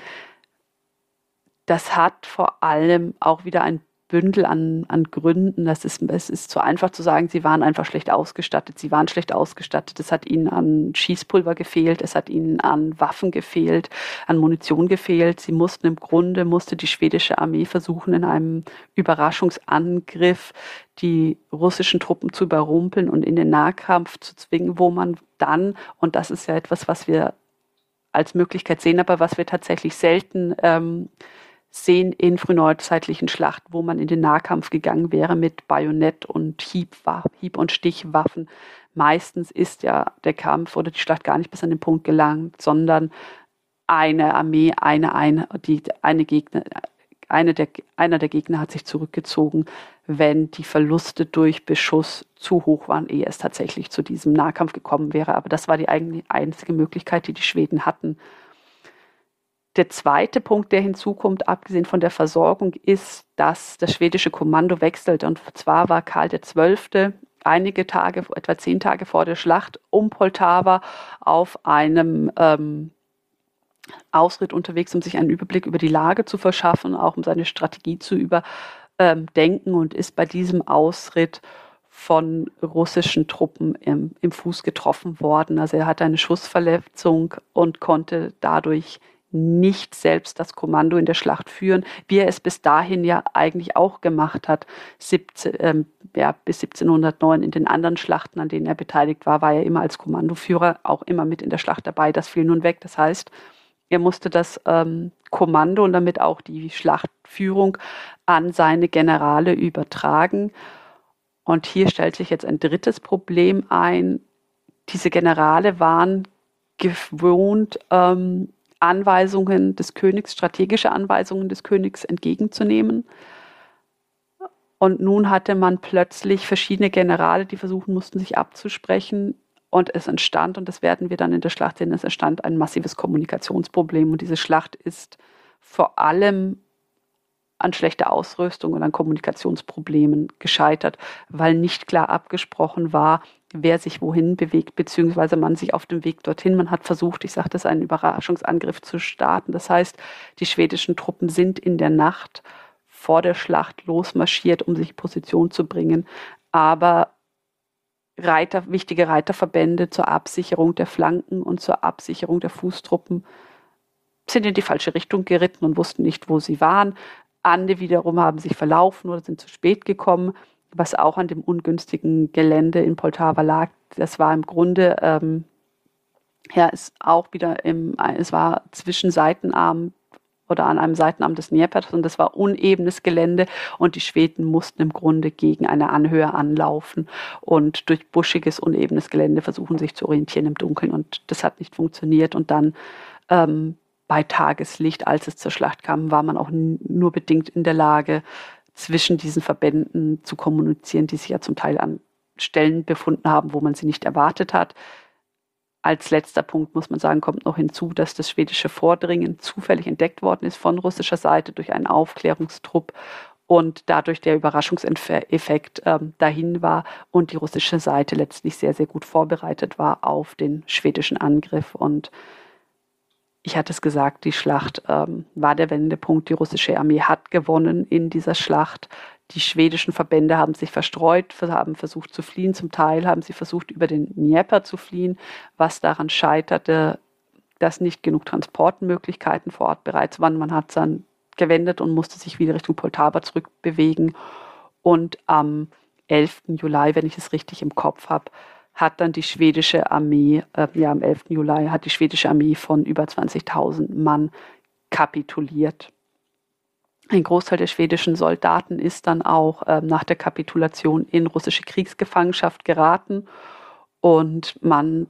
Das hat vor allem auch wieder ein Bündel an, an Gründen. Das ist, es ist zu einfach zu sagen, sie waren einfach schlecht ausgestattet. Sie waren schlecht ausgestattet. Es hat ihnen an Schießpulver gefehlt, es hat ihnen an Waffen gefehlt, an Munition gefehlt. Sie mussten im Grunde, musste die schwedische Armee versuchen, in einem Überraschungsangriff die russischen Truppen zu überrumpeln und in den Nahkampf zu zwingen, wo man dann, und das ist ja etwas, was wir als Möglichkeit sehen, aber was wir tatsächlich selten ähm, sehen in frühneuzeitlichen Schlachten, wo man in den Nahkampf gegangen wäre mit Bajonett und Hieb, Hieb- und Stichwaffen. Meistens ist ja der Kampf oder die Schlacht gar nicht bis an den Punkt gelangt, sondern eine Armee, eine, eine, die, eine Gegner, eine der, einer der Gegner hat sich zurückgezogen, wenn die Verluste durch Beschuss zu hoch waren, ehe es tatsächlich zu diesem Nahkampf gekommen wäre. Aber das war die einzige Möglichkeit, die die Schweden hatten, der zweite Punkt, der hinzukommt, abgesehen von der Versorgung, ist, dass das schwedische Kommando wechselt. Und zwar war Karl XII. einige Tage, etwa zehn Tage vor der Schlacht um Poltava auf einem ähm, Ausritt unterwegs, um sich einen Überblick über die Lage zu verschaffen, auch um seine Strategie zu überdenken und ist bei diesem Ausritt von russischen Truppen im, im Fuß getroffen worden. Also er hatte eine Schussverletzung und konnte dadurch nicht selbst das Kommando in der Schlacht führen, wie er es bis dahin ja eigentlich auch gemacht hat. 17, ähm, ja, bis 1709 in den anderen Schlachten, an denen er beteiligt war, war er immer als Kommandoführer auch immer mit in der Schlacht dabei. Das fiel nun weg. Das heißt, Er musste das ähm, Kommando und damit auch die Schlachtführung an seine Generale übertragen. Und hier stellt sich jetzt ein drittes Problem ein. Diese Generale waren gewohnt, ähm, Anweisungen des Königs, strategische Anweisungen des Königs entgegenzunehmen. Und nun hatte man plötzlich verschiedene Generale, die versuchen mussten, sich abzusprechen. Und es entstand, und das werden wir dann in der Schlacht sehen, es entstand ein massives Kommunikationsproblem. Und diese Schlacht ist vor allem an schlechter Ausrüstung und an Kommunikationsproblemen gescheitert, weil nicht klar abgesprochen war, wer sich wohin bewegt, beziehungsweise man sich auf dem Weg dorthin, man hat versucht, ich sagte es, einen Überraschungsangriff zu starten. Das heißt, die schwedischen Truppen sind in der Nacht vor der Schlacht losmarschiert, um sich in Position zu bringen, aber Reiter, wichtige Reiterverbände zur Absicherung der Flanken und zur Absicherung der Fußtruppen sind in die falsche Richtung geritten und wussten nicht, wo sie waren. Ande wiederum haben sich verlaufen oder sind zu spät gekommen, was auch an dem ungünstigen Gelände in Poltava lag. Das war im Grunde, ähm, ja, ist auch wieder im, es war zwischen Seitenarm oder an einem Seitenarm des Dnepers und das war unebenes Gelände und die Schweden mussten im Grunde gegen eine Anhöhe anlaufen und durch buschiges, unebenes Gelände versuchen, sich zu orientieren im Dunkeln und das hat nicht funktioniert und dann ähm, bei Tageslicht, als es zur Schlacht kam, war man auch nur bedingt in der Lage, zwischen diesen Verbänden zu kommunizieren, die sich ja zum Teil an Stellen befunden haben, wo man sie nicht erwartet hat. Als letzter Punkt muss man sagen, kommt noch hinzu, dass das schwedische Vordringen zufällig entdeckt worden ist von russischer Seite durch einen Aufklärungstrupp und dadurch der Überraschungseffekt ähm, dahin war und die russische Seite letztlich sehr, sehr gut vorbereitet war auf den schwedischen Angriff und ich hatte es gesagt, die Schlacht ähm, war der Wendepunkt. Die russische Armee hat gewonnen in dieser Schlacht. Die schwedischen Verbände haben sich verstreut, haben versucht zu fliehen. Zum Teil haben sie versucht, über den Dnieper zu fliehen, was daran scheiterte, dass nicht genug Transportmöglichkeiten vor Ort bereits waren. Man hat dann gewendet und musste sich wieder Richtung Poltava zurückbewegen. Und am 11. Juli, wenn ich es richtig im Kopf habe, hat dann die schwedische Armee, äh, ja am 11. Juli, hat die schwedische Armee von über 20.000 Mann kapituliert. Ein Großteil der schwedischen Soldaten ist dann auch äh, nach der Kapitulation in russische Kriegsgefangenschaft geraten und man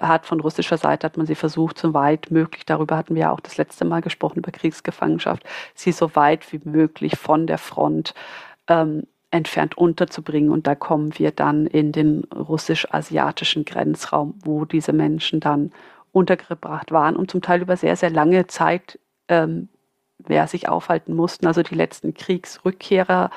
hat von russischer Seite hat man sie versucht, so weit möglich, darüber hatten wir ja auch das letzte Mal gesprochen, über Kriegsgefangenschaft, sie so weit wie möglich von der Front ähm, entfernt unterzubringen. Und da kommen wir dann in den russisch-asiatischen Grenzraum, wo diese Menschen dann untergebracht waren und zum Teil über sehr, sehr lange Zeit ähm, wer sich aufhalten mussten. Also die letzten Kriegsrückkehrer,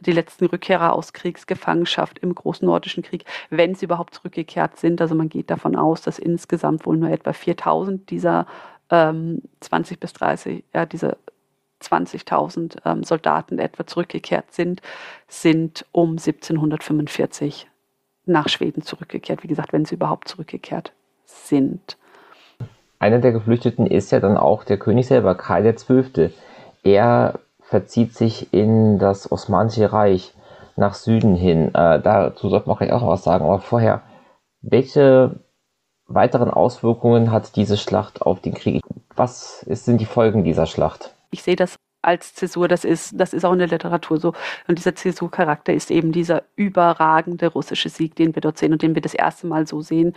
die letzten Rückkehrer aus Kriegsgefangenschaft im Großen Nordischen Krieg, wenn sie überhaupt zurückgekehrt sind. Also man geht davon aus, dass insgesamt wohl nur etwa 4000 dieser ähm, 20 bis 30, ja, dieser 20.000 ähm, Soldaten etwa zurückgekehrt sind, sind um 1745 nach Schweden zurückgekehrt. Wie gesagt, wenn sie überhaupt zurückgekehrt sind. Einer der Geflüchteten ist ja dann auch der König selber, Karl XII. Er verzieht sich in das Osmanische Reich nach Süden hin. Äh, dazu sollten wir auch gleich auch was sagen. Aber vorher, welche weiteren Auswirkungen hat diese Schlacht auf den Krieg? Was sind die Folgen dieser Schlacht? Ich sehe das als Zäsur, das ist, das ist auch in der Literatur so. Und dieser Zäsurcharakter ist eben dieser überragende russische Sieg, den wir dort sehen und den wir das erste Mal so sehen.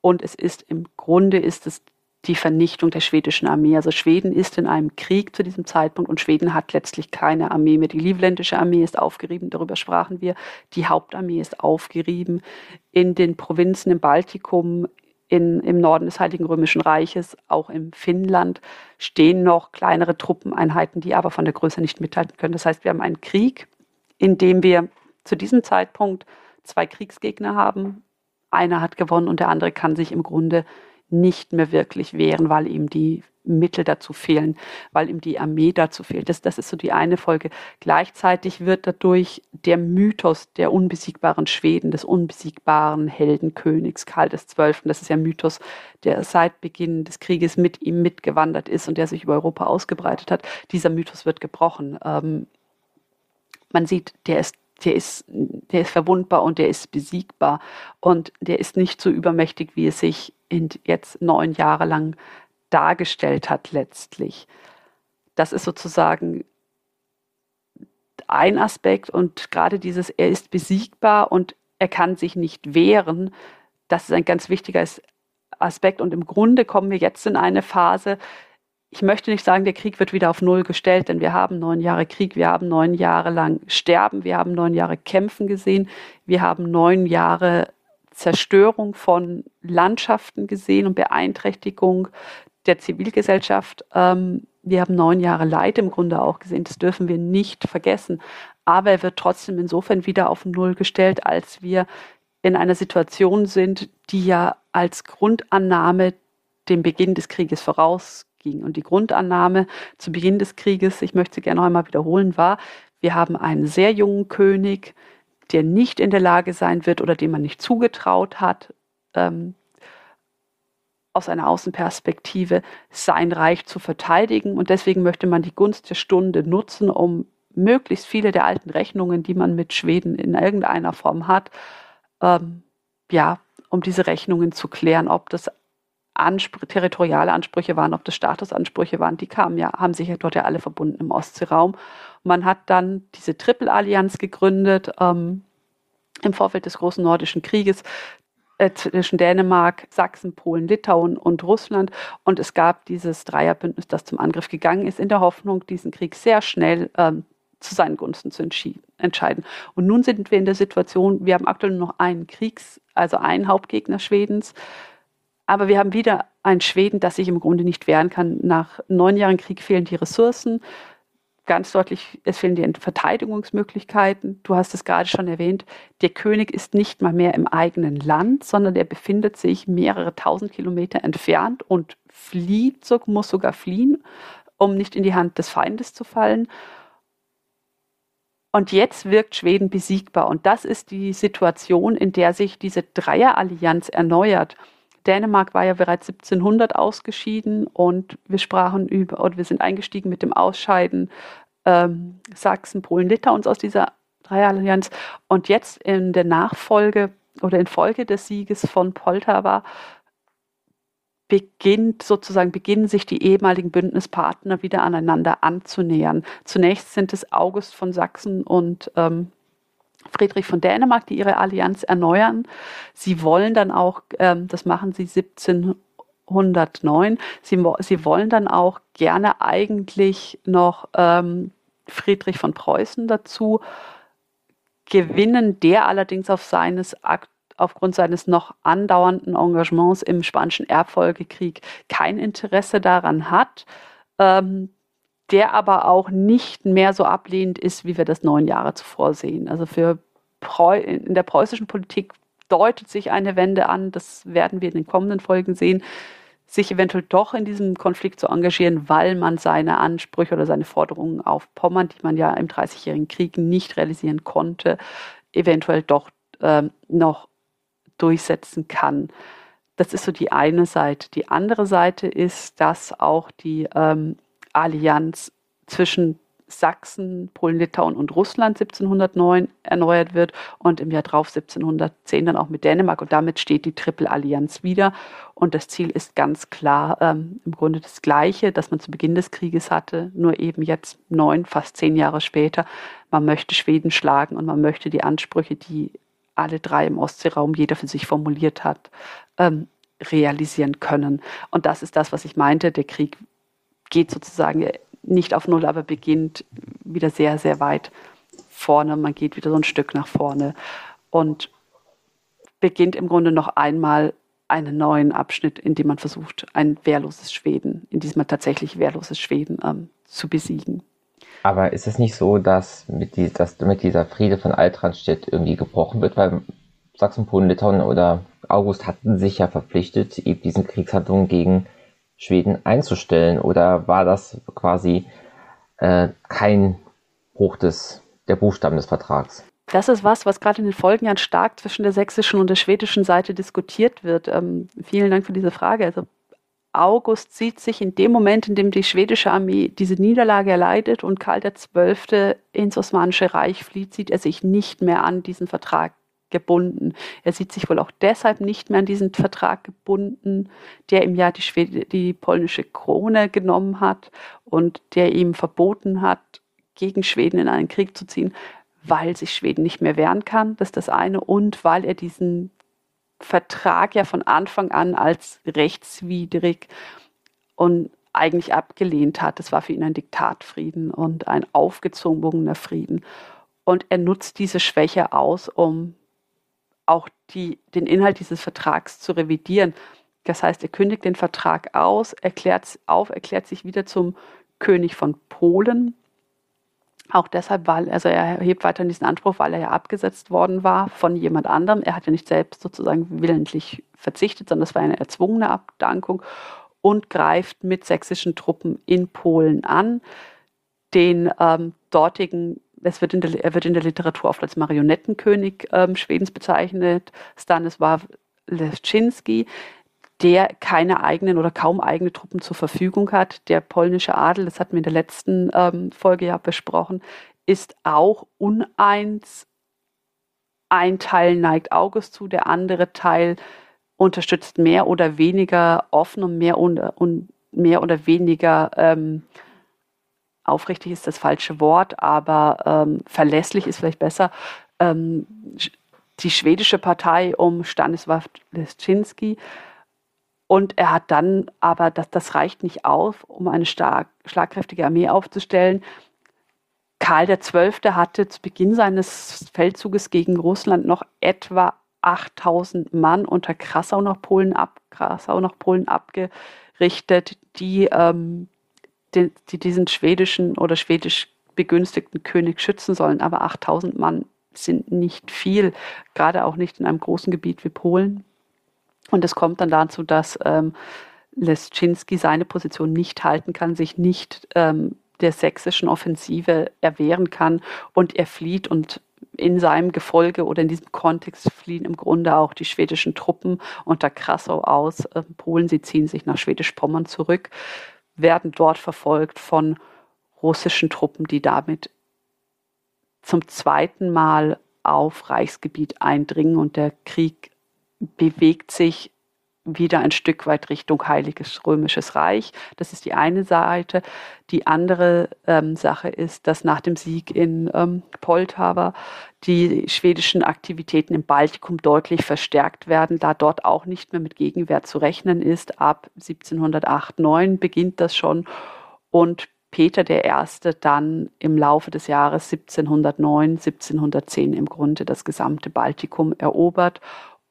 Und es ist im Grunde ist es die Vernichtung der schwedischen Armee. Also Schweden ist in einem Krieg zu diesem Zeitpunkt und Schweden hat letztlich keine Armee mehr. Die livländische Armee ist aufgerieben, darüber sprachen wir. Die Hauptarmee ist aufgerieben. In den Provinzen im Baltikum, in, im Norden des Heiligen Römischen Reiches, auch im Finnland, stehen noch kleinere Truppeneinheiten, die aber von der Größe nicht mithalten können. Das heißt, wir haben einen Krieg, in dem wir zu diesem Zeitpunkt zwei Kriegsgegner haben. Einer hat gewonnen und der andere kann sich im Grunde nicht mehr wirklich wehren, weil ihm die Mittel dazu fehlen, weil ihm die Armee dazu fehlt. Das, das ist so die eine Folge. Gleichzeitig wird dadurch der Mythos der unbesiegbaren Schweden, des unbesiegbaren Heldenkönigs Karl XII., das ist ja ein Mythos, der seit Beginn des Krieges mit ihm mitgewandert ist und der sich über Europa ausgebreitet hat, dieser Mythos wird gebrochen. Ähm, man sieht, der ist der ist, der ist verwundbar und der ist besiegbar und der ist nicht so übermächtig, wie es sich in jetzt neun Jahre lang dargestellt hat letztlich. Das ist sozusagen ein Aspekt und gerade dieses, er ist besiegbar und er kann sich nicht wehren, das ist ein ganz wichtiger Aspekt. Und im Grunde kommen wir jetzt in eine Phase, ich möchte nicht sagen, der Krieg wird wieder auf Null gestellt, denn wir haben neun Jahre Krieg, wir haben neun Jahre lang Sterben, wir haben neun Jahre Kämpfen gesehen, wir haben neun Jahre Zerstörung von Landschaften gesehen und Beeinträchtigung der Zivilgesellschaft. Ähm, wir haben neun Jahre Leid im Grunde auch gesehen, das dürfen wir nicht vergessen. Aber er wird trotzdem insofern wieder auf Null gestellt, als wir in einer Situation sind, die ja als Grundannahme dem Beginn des Krieges voraus ging. Und die Grundannahme zu Beginn des Krieges, ich möchte sie gerne noch einmal wiederholen, war, wir haben einen sehr jungen König, der nicht in der Lage sein wird oder dem man nicht zugetraut hat, ähm, aus einer Außenperspektive sein Reich zu verteidigen. Und deswegen möchte man die Gunst der Stunde nutzen, um möglichst viele der alten Rechnungen, die man mit Schweden in irgendeiner Form hat, ähm, ja, um diese Rechnungen zu klären, ob das Anspr territoriale Ansprüche waren, ob das Statusansprüche waren, die kamen ja, haben sich ja dort ja alle verbunden im Ostseeraum. Man hat dann diese Triple-Allianz gegründet ähm, im Vorfeld des großen Nordischen Krieges zwischen Dänemark, Sachsen, Polen, Litauen und Russland. Und es gab dieses Dreierbündnis, das zum Angriff gegangen ist, in der Hoffnung, diesen Krieg sehr schnell ähm, zu seinen Gunsten zu entscheiden. Und nun sind wir in der Situation, wir haben aktuell nur noch einen Kriegs-, also einen Hauptgegner Schwedens. Aber wir haben wieder ein Schweden, das sich im Grunde nicht wehren kann. Nach neun Jahren Krieg fehlen die Ressourcen. Ganz deutlich, es fehlen die Verteidigungsmöglichkeiten. Du hast es gerade schon erwähnt. Der König ist nicht mal mehr im eigenen Land, sondern er befindet sich mehrere tausend Kilometer entfernt und flieht, muss sogar fliehen, um nicht in die Hand des Feindes zu fallen. Und jetzt wirkt Schweden besiegbar. Und das ist die Situation, in der sich diese Dreierallianz erneuert. Dänemark war ja bereits 1700 ausgeschieden und wir sprachen über, oder wir sind eingestiegen mit dem Ausscheiden ähm, Sachsen, Polen, Litauens aus dieser Dreierallianz. Und jetzt in der Nachfolge oder in Folge des Sieges von Poltava beginnt sozusagen beginnen sich die ehemaligen Bündnispartner wieder aneinander anzunähern. Zunächst sind es August von Sachsen und ähm, Friedrich von Dänemark, die ihre Allianz erneuern. Sie wollen dann auch, ähm, das machen sie 1709, sie, sie wollen dann auch gerne eigentlich noch ähm, Friedrich von Preußen dazu gewinnen, der allerdings auf seines aufgrund seines noch andauernden Engagements im Spanischen Erbfolgekrieg kein Interesse daran hat. Ähm, der aber auch nicht mehr so ablehnend ist, wie wir das neun Jahre zuvor sehen. Also für Preu in der preußischen Politik deutet sich eine Wende an, das werden wir in den kommenden Folgen sehen, sich eventuell doch in diesem Konflikt zu engagieren, weil man seine Ansprüche oder seine Forderungen auf Pommern, die man ja im Dreißigjährigen Krieg nicht realisieren konnte, eventuell doch äh, noch durchsetzen kann. Das ist so die eine Seite. Die andere Seite ist, dass auch die ähm, Allianz zwischen Sachsen, Polen, Litauen und Russland 1709 erneuert wird und im Jahr drauf 1710 dann auch mit Dänemark und damit steht die Triple-Allianz wieder und das Ziel ist ganz klar ähm, im Grunde das gleiche, das man zu Beginn des Krieges hatte, nur eben jetzt neun, fast zehn Jahre später. Man möchte Schweden schlagen und man möchte die Ansprüche, die alle drei im Ostseeraum jeder für sich formuliert hat, ähm, realisieren können. Und das ist das, was ich meinte. Der Krieg geht sozusagen nicht auf Null, aber beginnt wieder sehr, sehr weit vorne. Man geht wieder so ein Stück nach vorne und beginnt im Grunde noch einmal einen neuen Abschnitt, in dem man versucht, ein wehrloses Schweden, in diesem tatsächlich wehrloses Schweden ähm, zu besiegen. Aber ist es nicht so, dass mit, die, dass mit dieser Friede von Altranstedt irgendwie gebrochen wird, weil Sachsen, Polen, Litauen oder August hatten sich ja verpflichtet, eben diesen Kriegshandlungen gegen Schweden einzustellen? Oder war das quasi äh, kein Bruch des, der Buchstaben des Vertrags? Das ist was, was gerade in den Folgejahren stark zwischen der sächsischen und der schwedischen Seite diskutiert wird. Ähm, vielen Dank für diese Frage. Also August sieht sich in dem Moment, in dem die schwedische Armee diese Niederlage erleidet und Karl XII. ins Osmanische Reich flieht, sieht er sich nicht mehr an, diesen Vertrag gebunden. Er sieht sich wohl auch deshalb nicht mehr an diesen Vertrag gebunden, der ihm ja die, Schwede, die polnische Krone genommen hat und der ihm verboten hat, gegen Schweden in einen Krieg zu ziehen, weil sich Schweden nicht mehr wehren kann. Das ist das eine. Und weil er diesen Vertrag ja von Anfang an als rechtswidrig und eigentlich abgelehnt hat. Es war für ihn ein Diktatfrieden und ein aufgezwungener Frieden. Und er nutzt diese Schwäche aus, um auch die, den Inhalt dieses Vertrags zu revidieren. Das heißt, er kündigt den Vertrag aus, erklärt auf, erklärt sich wieder zum König von Polen. Auch deshalb, weil, also er erhebt weiterhin diesen Anspruch, weil er ja abgesetzt worden war von jemand anderem. Er hat ja nicht selbst sozusagen willentlich verzichtet, sondern es war eine erzwungene Abdankung und greift mit sächsischen Truppen in Polen an. Den ähm, dortigen es wird in der, er wird in der Literatur oft als Marionettenkönig ähm, Schwedens bezeichnet, Stanisław Leszczynski, der keine eigenen oder kaum eigene Truppen zur Verfügung hat. Der polnische Adel, das hatten wir in der letzten ähm, Folge ja besprochen, ist auch uneins. Ein Teil neigt August zu, der andere Teil unterstützt mehr oder weniger offen und mehr, und, und mehr oder weniger ähm, aufrichtig ist das falsche Wort, aber ähm, verlässlich ist vielleicht besser. Ähm, die schwedische Partei um Stanisław Leszczynski. Und er hat dann, aber das, das reicht nicht auf, um eine stark, schlagkräftige Armee aufzustellen. Karl XII. hatte zu Beginn seines Feldzuges gegen Russland noch etwa 8000 Mann unter Krassau nach Polen, ab, Krassau nach Polen abgerichtet, die ähm, die, die diesen schwedischen oder schwedisch begünstigten König schützen sollen. Aber 8000 Mann sind nicht viel, gerade auch nicht in einem großen Gebiet wie Polen. Und es kommt dann dazu, dass ähm, Leschinski seine Position nicht halten kann, sich nicht ähm, der sächsischen Offensive erwehren kann und er flieht und in seinem Gefolge oder in diesem Kontext fliehen im Grunde auch die schwedischen Truppen unter Krassau aus äh, Polen. Sie ziehen sich nach Schwedisch-Pommern zurück werden dort verfolgt von russischen Truppen, die damit zum zweiten Mal auf Reichsgebiet eindringen. Und der Krieg bewegt sich wieder ein Stück weit Richtung Heiliges Römisches Reich. Das ist die eine Seite. Die andere ähm, Sache ist, dass nach dem Sieg in ähm, Poltava die schwedischen Aktivitäten im Baltikum deutlich verstärkt werden, da dort auch nicht mehr mit Gegenwehr zu rechnen ist. Ab 1708, 9 beginnt das schon und Peter I. dann im Laufe des Jahres 1709, 1710 im Grunde das gesamte Baltikum erobert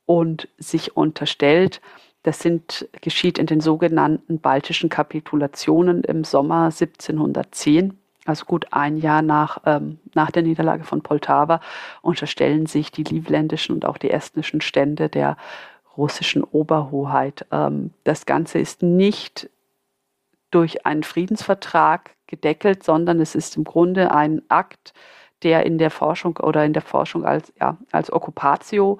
und sich unterstellt. Das sind, geschieht in den sogenannten baltischen Kapitulationen im Sommer 1710, also gut ein Jahr nach, ähm, nach der Niederlage von Poltava, unterstellen sich die livländischen und auch die estnischen Stände der russischen Oberhoheit. Ähm, das Ganze ist nicht durch einen Friedensvertrag gedeckelt, sondern es ist im Grunde ein Akt, der in der Forschung oder in der Forschung als, ja, als Okkupatio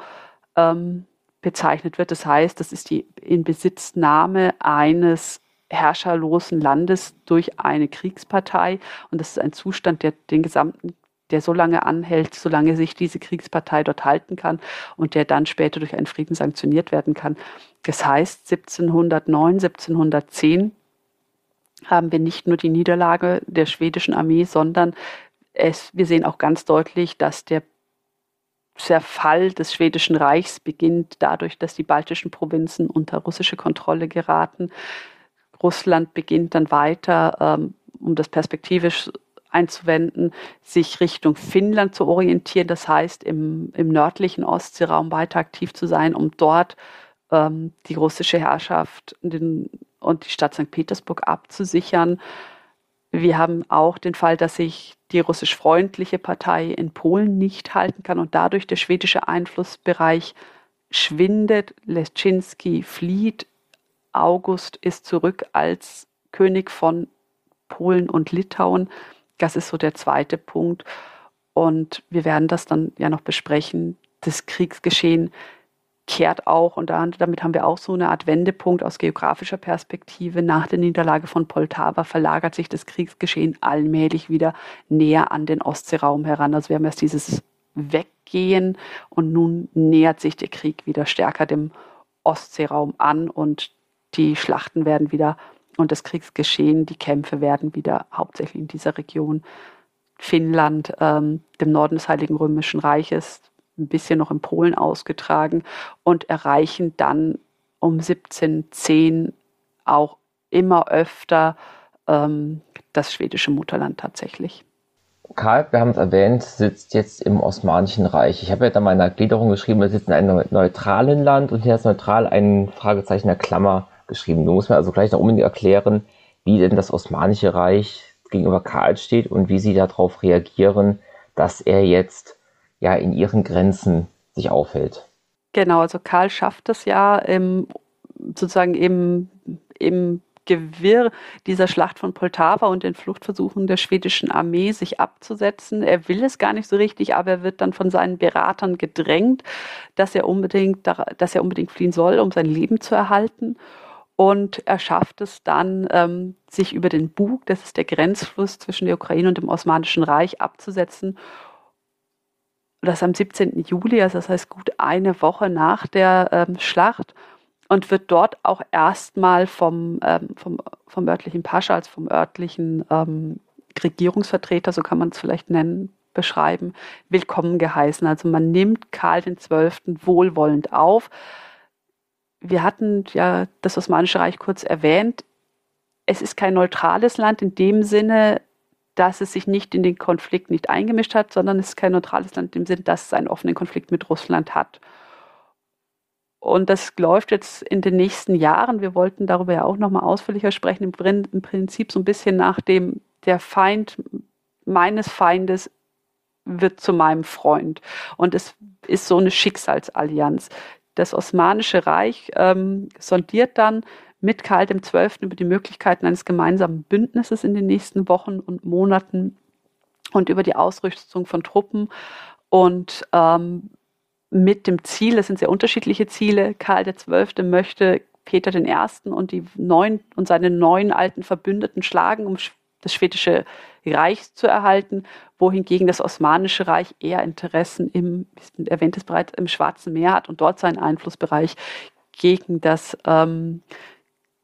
ähm, bezeichnet wird. Das heißt, das ist die Inbesitznahme eines herrscherlosen Landes durch eine Kriegspartei und das ist ein Zustand, der den gesamten der so lange anhält, solange sich diese Kriegspartei dort halten kann und der dann später durch einen Frieden sanktioniert werden kann. Das heißt, 1709, 1710 haben wir nicht nur die Niederlage der schwedischen Armee, sondern es, wir sehen auch ganz deutlich, dass der Zerfall des Schwedischen Reichs beginnt dadurch, dass die baltischen Provinzen unter russische Kontrolle geraten. Russland beginnt dann weiter, ähm, um das perspektivisch einzuwenden, sich Richtung Finnland zu orientieren, das heißt im, im nördlichen Ostseeraum weiter aktiv zu sein, um dort ähm, die russische Herrschaft den, und die Stadt St. Petersburg abzusichern. Wir haben auch den Fall, dass sich die russisch-freundliche Partei in Polen nicht halten kann und dadurch der schwedische Einflussbereich schwindet. Leszczynski flieht. August ist zurück als König von Polen und Litauen. Das ist so der zweite Punkt. Und wir werden das dann ja noch besprechen. Das Kriegsgeschehen kehrt auch, und damit haben wir auch so eine Art Wendepunkt aus geografischer Perspektive. Nach der Niederlage von Poltava verlagert sich das Kriegsgeschehen allmählich wieder näher an den Ostseeraum heran. Also wir haben erst dieses weggehen und nun nähert sich der Krieg wieder stärker dem Ostseeraum an und die Schlachten werden wieder und das Kriegsgeschehen, die Kämpfe werden wieder hauptsächlich in dieser Region Finnland, ähm, dem Norden des Heiligen Römischen Reiches, ein bisschen noch in Polen ausgetragen und erreichen dann um 1710 auch immer öfter ähm, das schwedische Mutterland tatsächlich. Karl, wir haben es erwähnt, sitzt jetzt im Osmanischen Reich. Ich habe ja da mal in der Gliederung geschrieben, er sitzt in einem neutralen Land und hier ist neutral ein Fragezeichen der Klammer geschrieben. Du musst mir also gleich noch unbedingt erklären, wie denn das Osmanische Reich gegenüber Karl steht und wie sie darauf reagieren, dass er jetzt ja in ihren Grenzen sich aufhält. Genau, also Karl schafft es ja im, sozusagen im, im Gewirr dieser Schlacht von Poltava und den Fluchtversuchen der schwedischen Armee sich abzusetzen. Er will es gar nicht so richtig, aber er wird dann von seinen Beratern gedrängt, dass er unbedingt, dass er unbedingt fliehen soll, um sein Leben zu erhalten. Und er schafft es dann, ähm, sich über den Bug, das ist der Grenzfluss zwischen der Ukraine und dem Osmanischen Reich, abzusetzen. Das am 17. Juli, also das heißt gut eine Woche nach der ähm, Schlacht und wird dort auch erstmal vom, ähm, vom, vom örtlichen Pascha, also vom örtlichen ähm, Regierungsvertreter, so kann man es vielleicht nennen, beschreiben, willkommen geheißen. Also man nimmt Karl XII. wohlwollend auf. Wir hatten ja das Osmanische Reich kurz erwähnt. Es ist kein neutrales Land in dem Sinne, dass es sich nicht in den Konflikt nicht eingemischt hat, sondern es ist kein neutrales Land dem Sinne, dass es einen offenen Konflikt mit Russland hat. Und das läuft jetzt in den nächsten Jahren. Wir wollten darüber ja auch nochmal ausführlicher sprechen. Im, Prinzip so ein bisschen nach dem, der Feind meines Feindes wird zu meinem Freund. Und es ist so eine Schicksalsallianz. Das Osmanische Reich ähm, sondiert dann mit Karl XII. über die Möglichkeiten eines gemeinsamen Bündnisses in den nächsten Wochen und Monaten und über die Ausrüstung von Truppen. Und ähm, mit dem Ziel, es sind sehr unterschiedliche Ziele. Karl XII. möchte Peter I. und die neun und seine neun alten Verbündeten schlagen, um das schwedische Reich zu erhalten, wohingegen das Osmanische Reich eher Interessen im, erwähnt es bereits, im Schwarzen Meer hat und dort seinen Einflussbereich gegen das, ähm,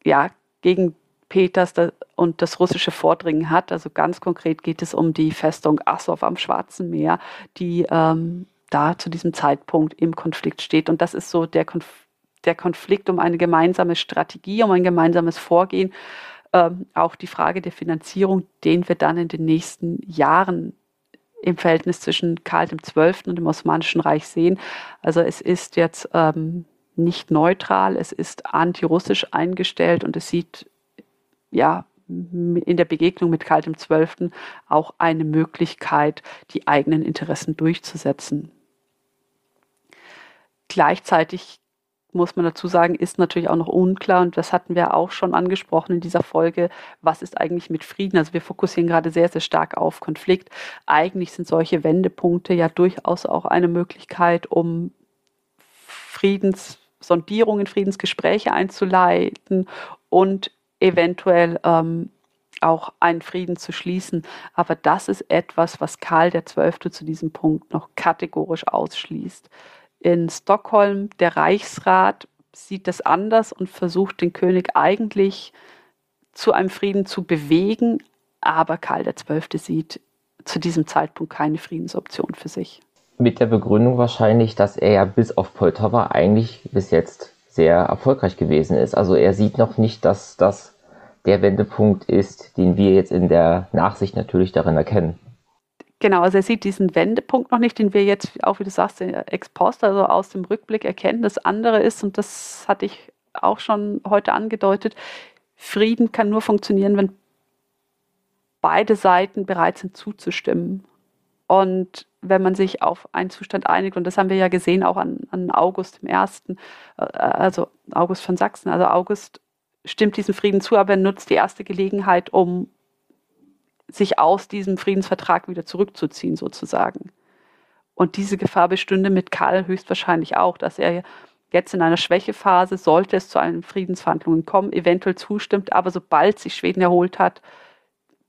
ja, gegen Peters und das russische Vordringen hat. Also ganz konkret geht es um die Festung Assow am Schwarzen Meer, die ähm, da zu diesem Zeitpunkt im Konflikt steht. Und das ist so der, Konf der Konflikt um eine gemeinsame Strategie, um ein gemeinsames Vorgehen. Ähm, auch die Frage der Finanzierung, den wir dann in den nächsten Jahren im Verhältnis zwischen Karl XII. und dem Osmanischen Reich sehen. Also es ist jetzt ähm, nicht neutral, es ist antirussisch eingestellt und es sieht ja in der Begegnung mit Karl XII. auch eine Möglichkeit, die eigenen Interessen durchzusetzen. Gleichzeitig muss man dazu sagen, ist natürlich auch noch unklar, und das hatten wir auch schon angesprochen in dieser Folge, was ist eigentlich mit Frieden? Also wir fokussieren gerade sehr, sehr stark auf Konflikt. Eigentlich sind solche Wendepunkte ja durchaus auch eine Möglichkeit, um Friedenssondierungen, Friedensgespräche einzuleiten und eventuell ähm, auch einen Frieden zu schließen. Aber das ist etwas, was Karl XII. zu diesem Punkt noch kategorisch ausschließt in Stockholm, der Reichsrat sieht das anders und versucht den König eigentlich zu einem Frieden zu bewegen, aber Karl XII. sieht zu diesem Zeitpunkt keine Friedensoption für sich. Mit der Begründung wahrscheinlich, dass er ja bis auf Poltava eigentlich bis jetzt sehr erfolgreich gewesen ist. Also er sieht noch nicht, dass das der Wendepunkt ist, den wir jetzt in der Nachsicht natürlich darin erkennen. Genau, also er sieht diesen Wendepunkt noch nicht, den wir jetzt, auch wie du sagst, ex post, also aus dem Rückblick erkennen. Das andere ist, und das hatte ich auch schon heute angedeutet, Frieden kann nur funktionieren, wenn beide Seiten bereit sind zuzustimmen. Und wenn man sich auf einen Zustand einigt, und das haben wir ja gesehen auch an, an August im Ersten, äh, also August von Sachsen, also August stimmt diesem Frieden zu, aber er nutzt die erste Gelegenheit, um sich aus diesem Friedensvertrag wieder zurückzuziehen, sozusagen. Und diese Gefahr bestünde mit Karl höchstwahrscheinlich auch, dass er jetzt in einer Schwächephase, sollte es zu einen Friedensverhandlungen kommen, eventuell zustimmt, aber sobald sich Schweden erholt hat,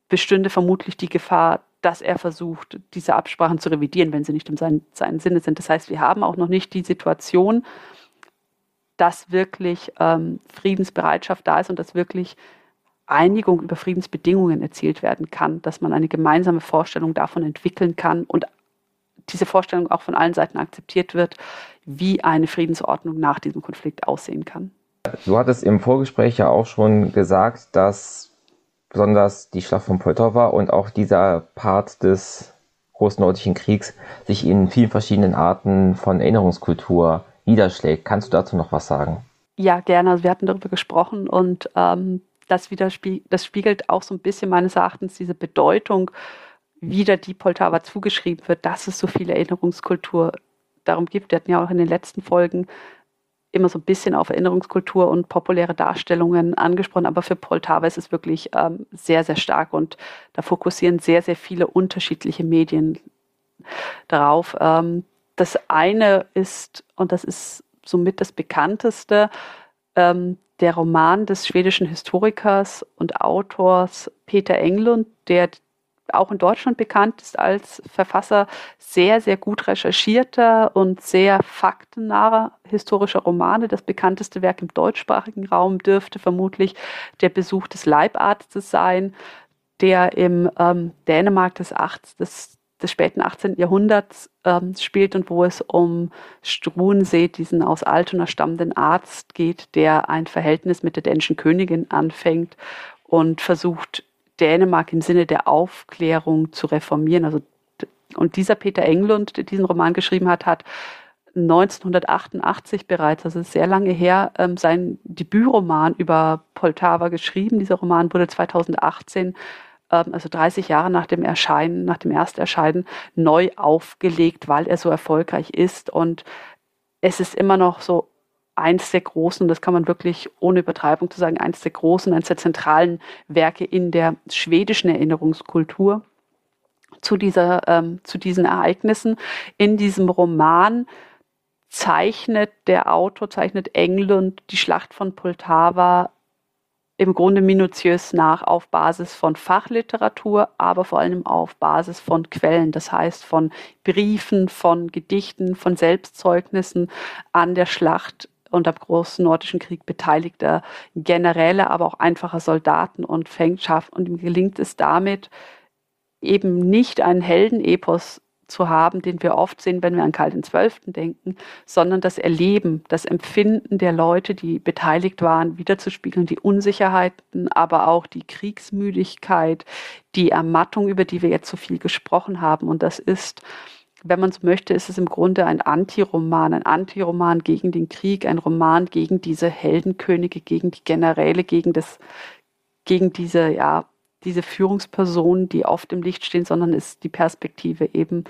bestünde vermutlich die Gefahr, dass er versucht, diese Absprachen zu revidieren, wenn sie nicht im seinen, seinen Sinne sind. Das heißt, wir haben auch noch nicht die Situation, dass wirklich ähm, Friedensbereitschaft da ist und dass wirklich Einigung über Friedensbedingungen erzielt werden kann, dass man eine gemeinsame Vorstellung davon entwickeln kann und diese Vorstellung auch von allen Seiten akzeptiert wird, wie eine Friedensordnung nach diesem Konflikt aussehen kann. Du hattest im Vorgespräch ja auch schon gesagt, dass besonders die Schlacht von Poltava und auch dieser Part des Großen Nordischen Kriegs sich in vielen verschiedenen Arten von Erinnerungskultur niederschlägt. Kannst du dazu noch was sagen? Ja, gerne. Also wir hatten darüber gesprochen und ähm, das, das spiegelt auch so ein bisschen meines Erachtens diese Bedeutung wieder, die Poltava zugeschrieben wird, dass es so viel Erinnerungskultur darum gibt. Wir hatten ja auch in den letzten Folgen immer so ein bisschen auf Erinnerungskultur und populäre Darstellungen angesprochen, aber für Poltava ist es wirklich ähm, sehr, sehr stark und da fokussieren sehr, sehr viele unterschiedliche Medien darauf. Ähm, das eine ist, und das ist somit das bekannteste, ähm, der Roman des schwedischen Historikers und Autors Peter Englund, der auch in Deutschland bekannt ist als Verfasser sehr, sehr gut recherchierter und sehr faktennaher historischer Romane. Das bekannteste Werk im deutschsprachigen Raum dürfte vermutlich der Besuch des Leibarztes sein, der im ähm, Dänemark des, 8, des, des späten 18. Jahrhunderts ähm, spielt und wo es um Struensee, diesen aus Altona stammenden Arzt geht, der ein Verhältnis mit der dänischen Königin anfängt und versucht, Dänemark im Sinne der Aufklärung zu reformieren. Also, und dieser Peter Englund, der diesen Roman geschrieben hat, hat 1988 bereits, also sehr lange her, ähm, sein Debütroman über Poltava geschrieben. Dieser Roman wurde 2018, ähm, also 30 Jahre nach dem Erscheinen, nach dem Ersterscheinen, neu aufgelegt, weil er so erfolgreich ist. Und es ist immer noch so eins der großen, das kann man wirklich ohne Übertreibung zu sagen, eins der großen, eins der zentralen Werke in der schwedischen Erinnerungskultur zu, dieser, ähm, zu diesen Ereignissen. In diesem Roman zeichnet der Autor, zeichnet Englund die Schlacht von Poltava im Grunde minutiös nach auf Basis von Fachliteratur, aber vor allem auf Basis von Quellen, das heißt von Briefen, von Gedichten, von Selbstzeugnissen an der Schlacht und am Großen Nordischen Krieg beteiligter Generäle, aber auch einfacher Soldaten und Fängschaft. Und ihm gelingt es damit, eben nicht einen Heldenepos zu haben, den wir oft sehen, wenn wir an Karl XII. denken, sondern das Erleben, das Empfinden der Leute, die beteiligt waren, wiederzuspiegeln, die Unsicherheiten, aber auch die Kriegsmüdigkeit, die Ermattung, über die wir jetzt so viel gesprochen haben. Und das ist wenn man so möchte, ist es im Grunde ein Antiroman, ein Antiroman gegen den Krieg, ein Roman gegen diese Heldenkönige, gegen die Generäle, gegen das, gegen diese, ja, diese Führungspersonen, die oft im Licht stehen, sondern ist die Perspektive eben,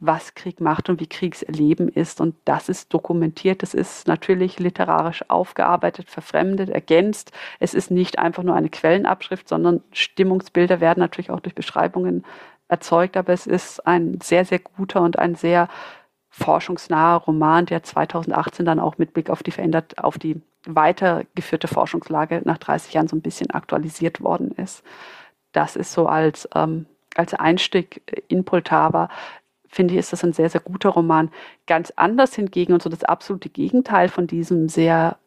was Krieg macht und wie Kriegserleben ist. Und das ist dokumentiert. Das ist natürlich literarisch aufgearbeitet, verfremdet, ergänzt. Es ist nicht einfach nur eine Quellenabschrift, sondern Stimmungsbilder werden natürlich auch durch Beschreibungen erzeugt, aber es ist ein sehr, sehr guter und ein sehr forschungsnaher Roman, der 2018 dann auch mit Blick auf die verändert, auf die weitergeführte Forschungslage nach 30 Jahren so ein bisschen aktualisiert worden ist. Das ist so als, ähm, als Einstieg in Poltava, finde ich, ist das ein sehr, sehr guter Roman. Ganz anders hingegen und so das absolute Gegenteil von diesem sehr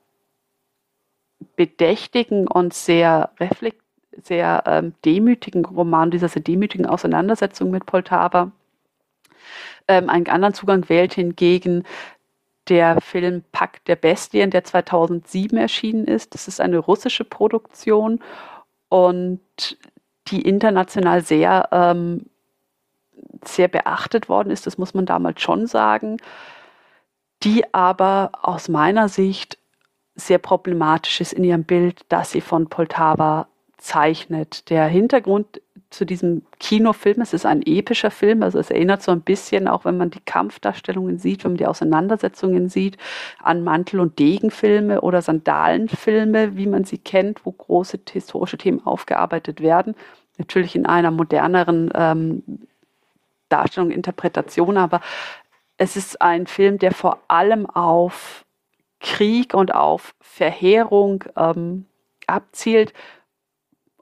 bedächtigen und sehr reflektiven sehr ähm, demütigen Roman, dieser sehr demütigen Auseinandersetzung mit Poltava. Ähm, einen anderen Zugang wählt hingegen der Film Pakt der Bestien, der 2007 erschienen ist. Das ist eine russische Produktion und die international sehr, ähm, sehr beachtet worden ist, das muss man damals schon sagen, die aber aus meiner Sicht sehr problematisch ist in ihrem Bild, dass sie von Poltava zeichnet. Der Hintergrund zu diesem Kinofilm, es ist ein epischer Film, also es erinnert so ein bisschen, auch wenn man die Kampfdarstellungen sieht, wenn man die Auseinandersetzungen sieht, an Mantel- und Degenfilme oder Sandalenfilme, wie man sie kennt, wo große historische Themen aufgearbeitet werden. Natürlich in einer moderneren ähm, Darstellung, Interpretation, aber es ist ein Film, der vor allem auf Krieg und auf Verheerung ähm, abzielt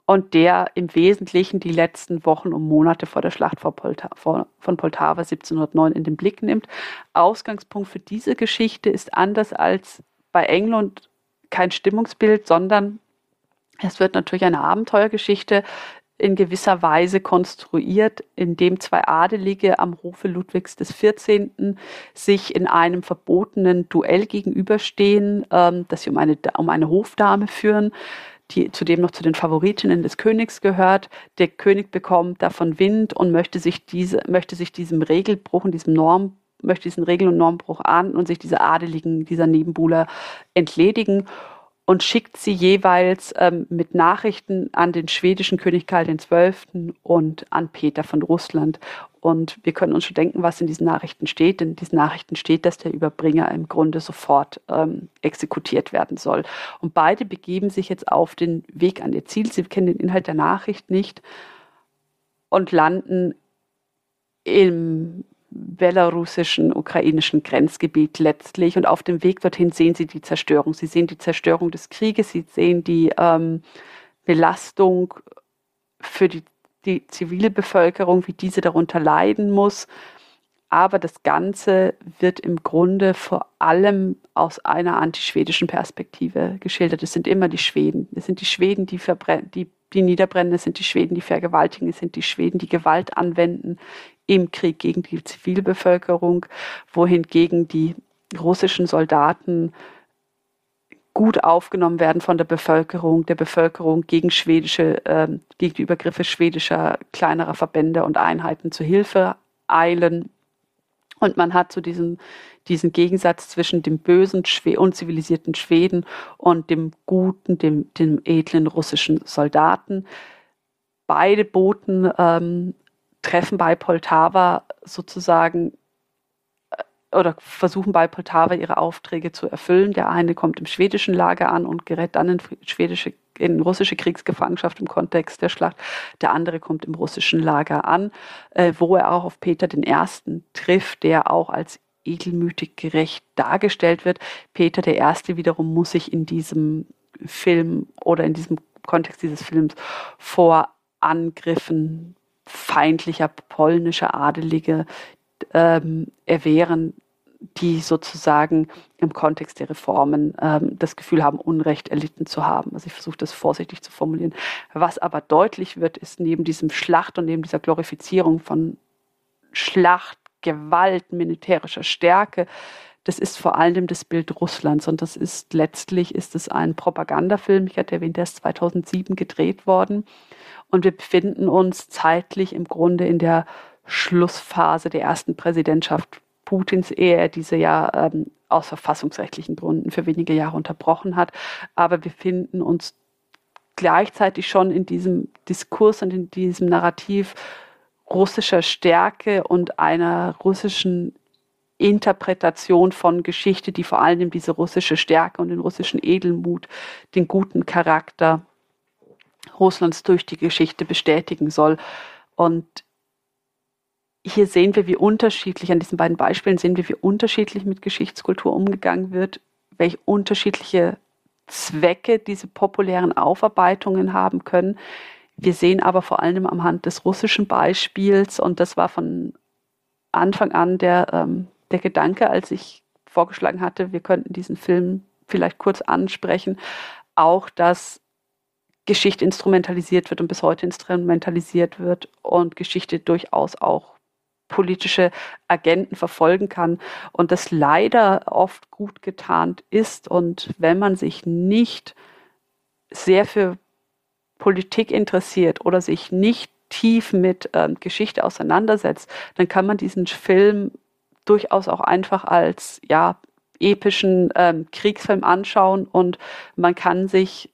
und der im Wesentlichen die letzten Wochen und Monate vor der Schlacht von, Polta von Poltava 1709 in den Blick nimmt. Ausgangspunkt für diese Geschichte ist anders als bei England kein Stimmungsbild, sondern es wird natürlich eine Abenteuergeschichte in gewisser Weise konstruiert, indem zwei Adelige am Hofe Ludwigs XIV. sich in einem verbotenen Duell gegenüberstehen, ähm, das sie um eine, um eine Hofdame führen die zudem noch zu den Favoritinnen des Königs gehört. Der König bekommt davon Wind und möchte sich diese, möchte sich diesem Regelbruch und diesem Norm, möchte diesen Regel- und Normbruch ahnden und sich dieser Adeligen, dieser Nebenbuhler entledigen und schickt sie jeweils ähm, mit Nachrichten an den schwedischen König Karl XII. und an Peter von Russland. Und wir können uns schon denken, was in diesen Nachrichten steht, in diesen Nachrichten steht, dass der Überbringer im Grunde sofort ähm, exekutiert werden soll. Und beide begeben sich jetzt auf den Weg an ihr Ziel. Sie kennen den Inhalt der Nachricht nicht und landen im belarussischen, ukrainischen Grenzgebiet letztlich. Und auf dem Weg dorthin sehen sie die Zerstörung. Sie sehen die Zerstörung des Krieges, sie sehen die ähm, Belastung für die die zivile Bevölkerung, wie diese darunter leiden muss. Aber das Ganze wird im Grunde vor allem aus einer antischwedischen Perspektive geschildert. Es sind immer die Schweden. Es sind die Schweden, die, die, die niederbrennen. Es sind die Schweden, die vergewaltigen. Es sind die Schweden, die Gewalt anwenden im Krieg gegen die Zivilbevölkerung, wohingegen die russischen Soldaten gut aufgenommen werden von der Bevölkerung, der Bevölkerung gegen schwedische, äh, gegen die Übergriffe schwedischer kleinerer Verbände und Einheiten zu Hilfe eilen. Und man hat so diesen, diesen Gegensatz zwischen dem bösen, unzivilisierten Schweden und dem guten, dem, dem edlen russischen Soldaten. Beide Boten ähm, treffen bei Poltava sozusagen oder versuchen bei Poltava ihre Aufträge zu erfüllen. Der eine kommt im schwedischen Lager an und gerät dann in schwedische in russische Kriegsgefangenschaft im Kontext der Schlacht. Der andere kommt im russischen Lager an, äh, wo er auch auf Peter den Ersten trifft, der auch als edelmütig gerecht dargestellt wird. Peter der Erste wiederum muss sich in diesem Film oder in diesem Kontext dieses Films vor Angriffen feindlicher polnischer Adelige ähm, erwehren, die sozusagen im Kontext der Reformen ähm, das Gefühl haben, Unrecht erlitten zu haben. Also ich versuche das vorsichtig zu formulieren. Was aber deutlich wird, ist neben diesem Schlacht und neben dieser Glorifizierung von Schlacht, Gewalt, militärischer Stärke, das ist vor allem das Bild Russlands und das ist letztlich ist es ein Propagandafilm. Ich hatte erwähnt, der ist 2007 gedreht worden und wir befinden uns zeitlich im Grunde in der Schlussphase der ersten Präsidentschaft Putins, ehe er diese ja ähm, aus verfassungsrechtlichen Gründen für wenige Jahre unterbrochen hat. Aber wir finden uns gleichzeitig schon in diesem Diskurs und in diesem Narrativ russischer Stärke und einer russischen Interpretation von Geschichte, die vor allem diese russische Stärke und den russischen Edelmut, den guten Charakter Russlands durch die Geschichte bestätigen soll. Und hier sehen wir, wie unterschiedlich, an diesen beiden Beispielen sehen wir, wie unterschiedlich mit Geschichtskultur umgegangen wird, welche unterschiedliche Zwecke diese populären Aufarbeitungen haben können. Wir sehen aber vor allem am Hand des russischen Beispiels, und das war von Anfang an der, ähm, der Gedanke, als ich vorgeschlagen hatte, wir könnten diesen Film vielleicht kurz ansprechen, auch, dass Geschichte instrumentalisiert wird und bis heute instrumentalisiert wird und Geschichte durchaus auch politische Agenten verfolgen kann und das leider oft gut getarnt ist. Und wenn man sich nicht sehr für Politik interessiert oder sich nicht tief mit ähm, Geschichte auseinandersetzt, dann kann man diesen Film durchaus auch einfach als ja epischen ähm, Kriegsfilm anschauen und man kann sich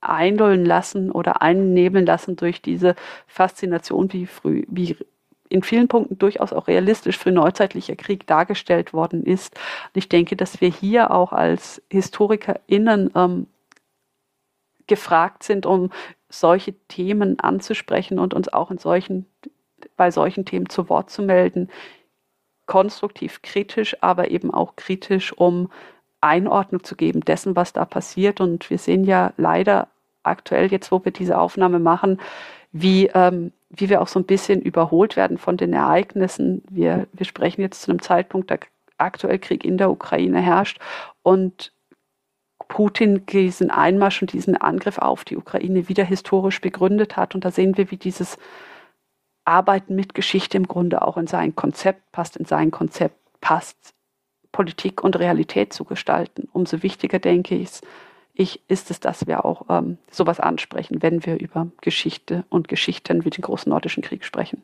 einlullen lassen oder einnebeln lassen durch diese Faszination, wie früh, wie in vielen Punkten durchaus auch realistisch für neuzeitlicher Krieg dargestellt worden ist. Und ich denke, dass wir hier auch als HistorikerInnen ähm, gefragt sind, um solche Themen anzusprechen und uns auch in solchen, bei solchen Themen zu Wort zu melden. Konstruktiv kritisch, aber eben auch kritisch, um Einordnung zu geben dessen, was da passiert. Und wir sehen ja leider aktuell, jetzt wo wir diese Aufnahme machen, wie, ähm, wie wir auch so ein bisschen überholt werden von den Ereignissen. Wir, wir sprechen jetzt zu einem Zeitpunkt, da aktuell Krieg in der Ukraine herrscht und Putin diesen Einmarsch und diesen Angriff auf die Ukraine wieder historisch begründet hat. Und da sehen wir, wie dieses Arbeiten mit Geschichte im Grunde auch in sein Konzept passt, in sein Konzept passt, Politik und Realität zu gestalten. Umso wichtiger, denke ich, ich ist es, dass wir auch ähm, sowas ansprechen, wenn wir über Geschichte und Geschichten wie den großen nordischen Krieg sprechen.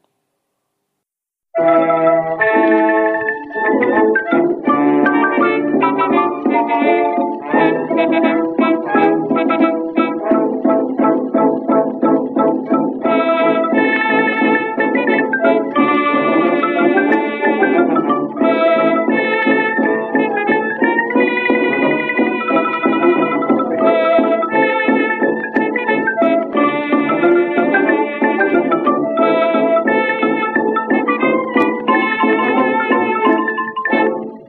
Musik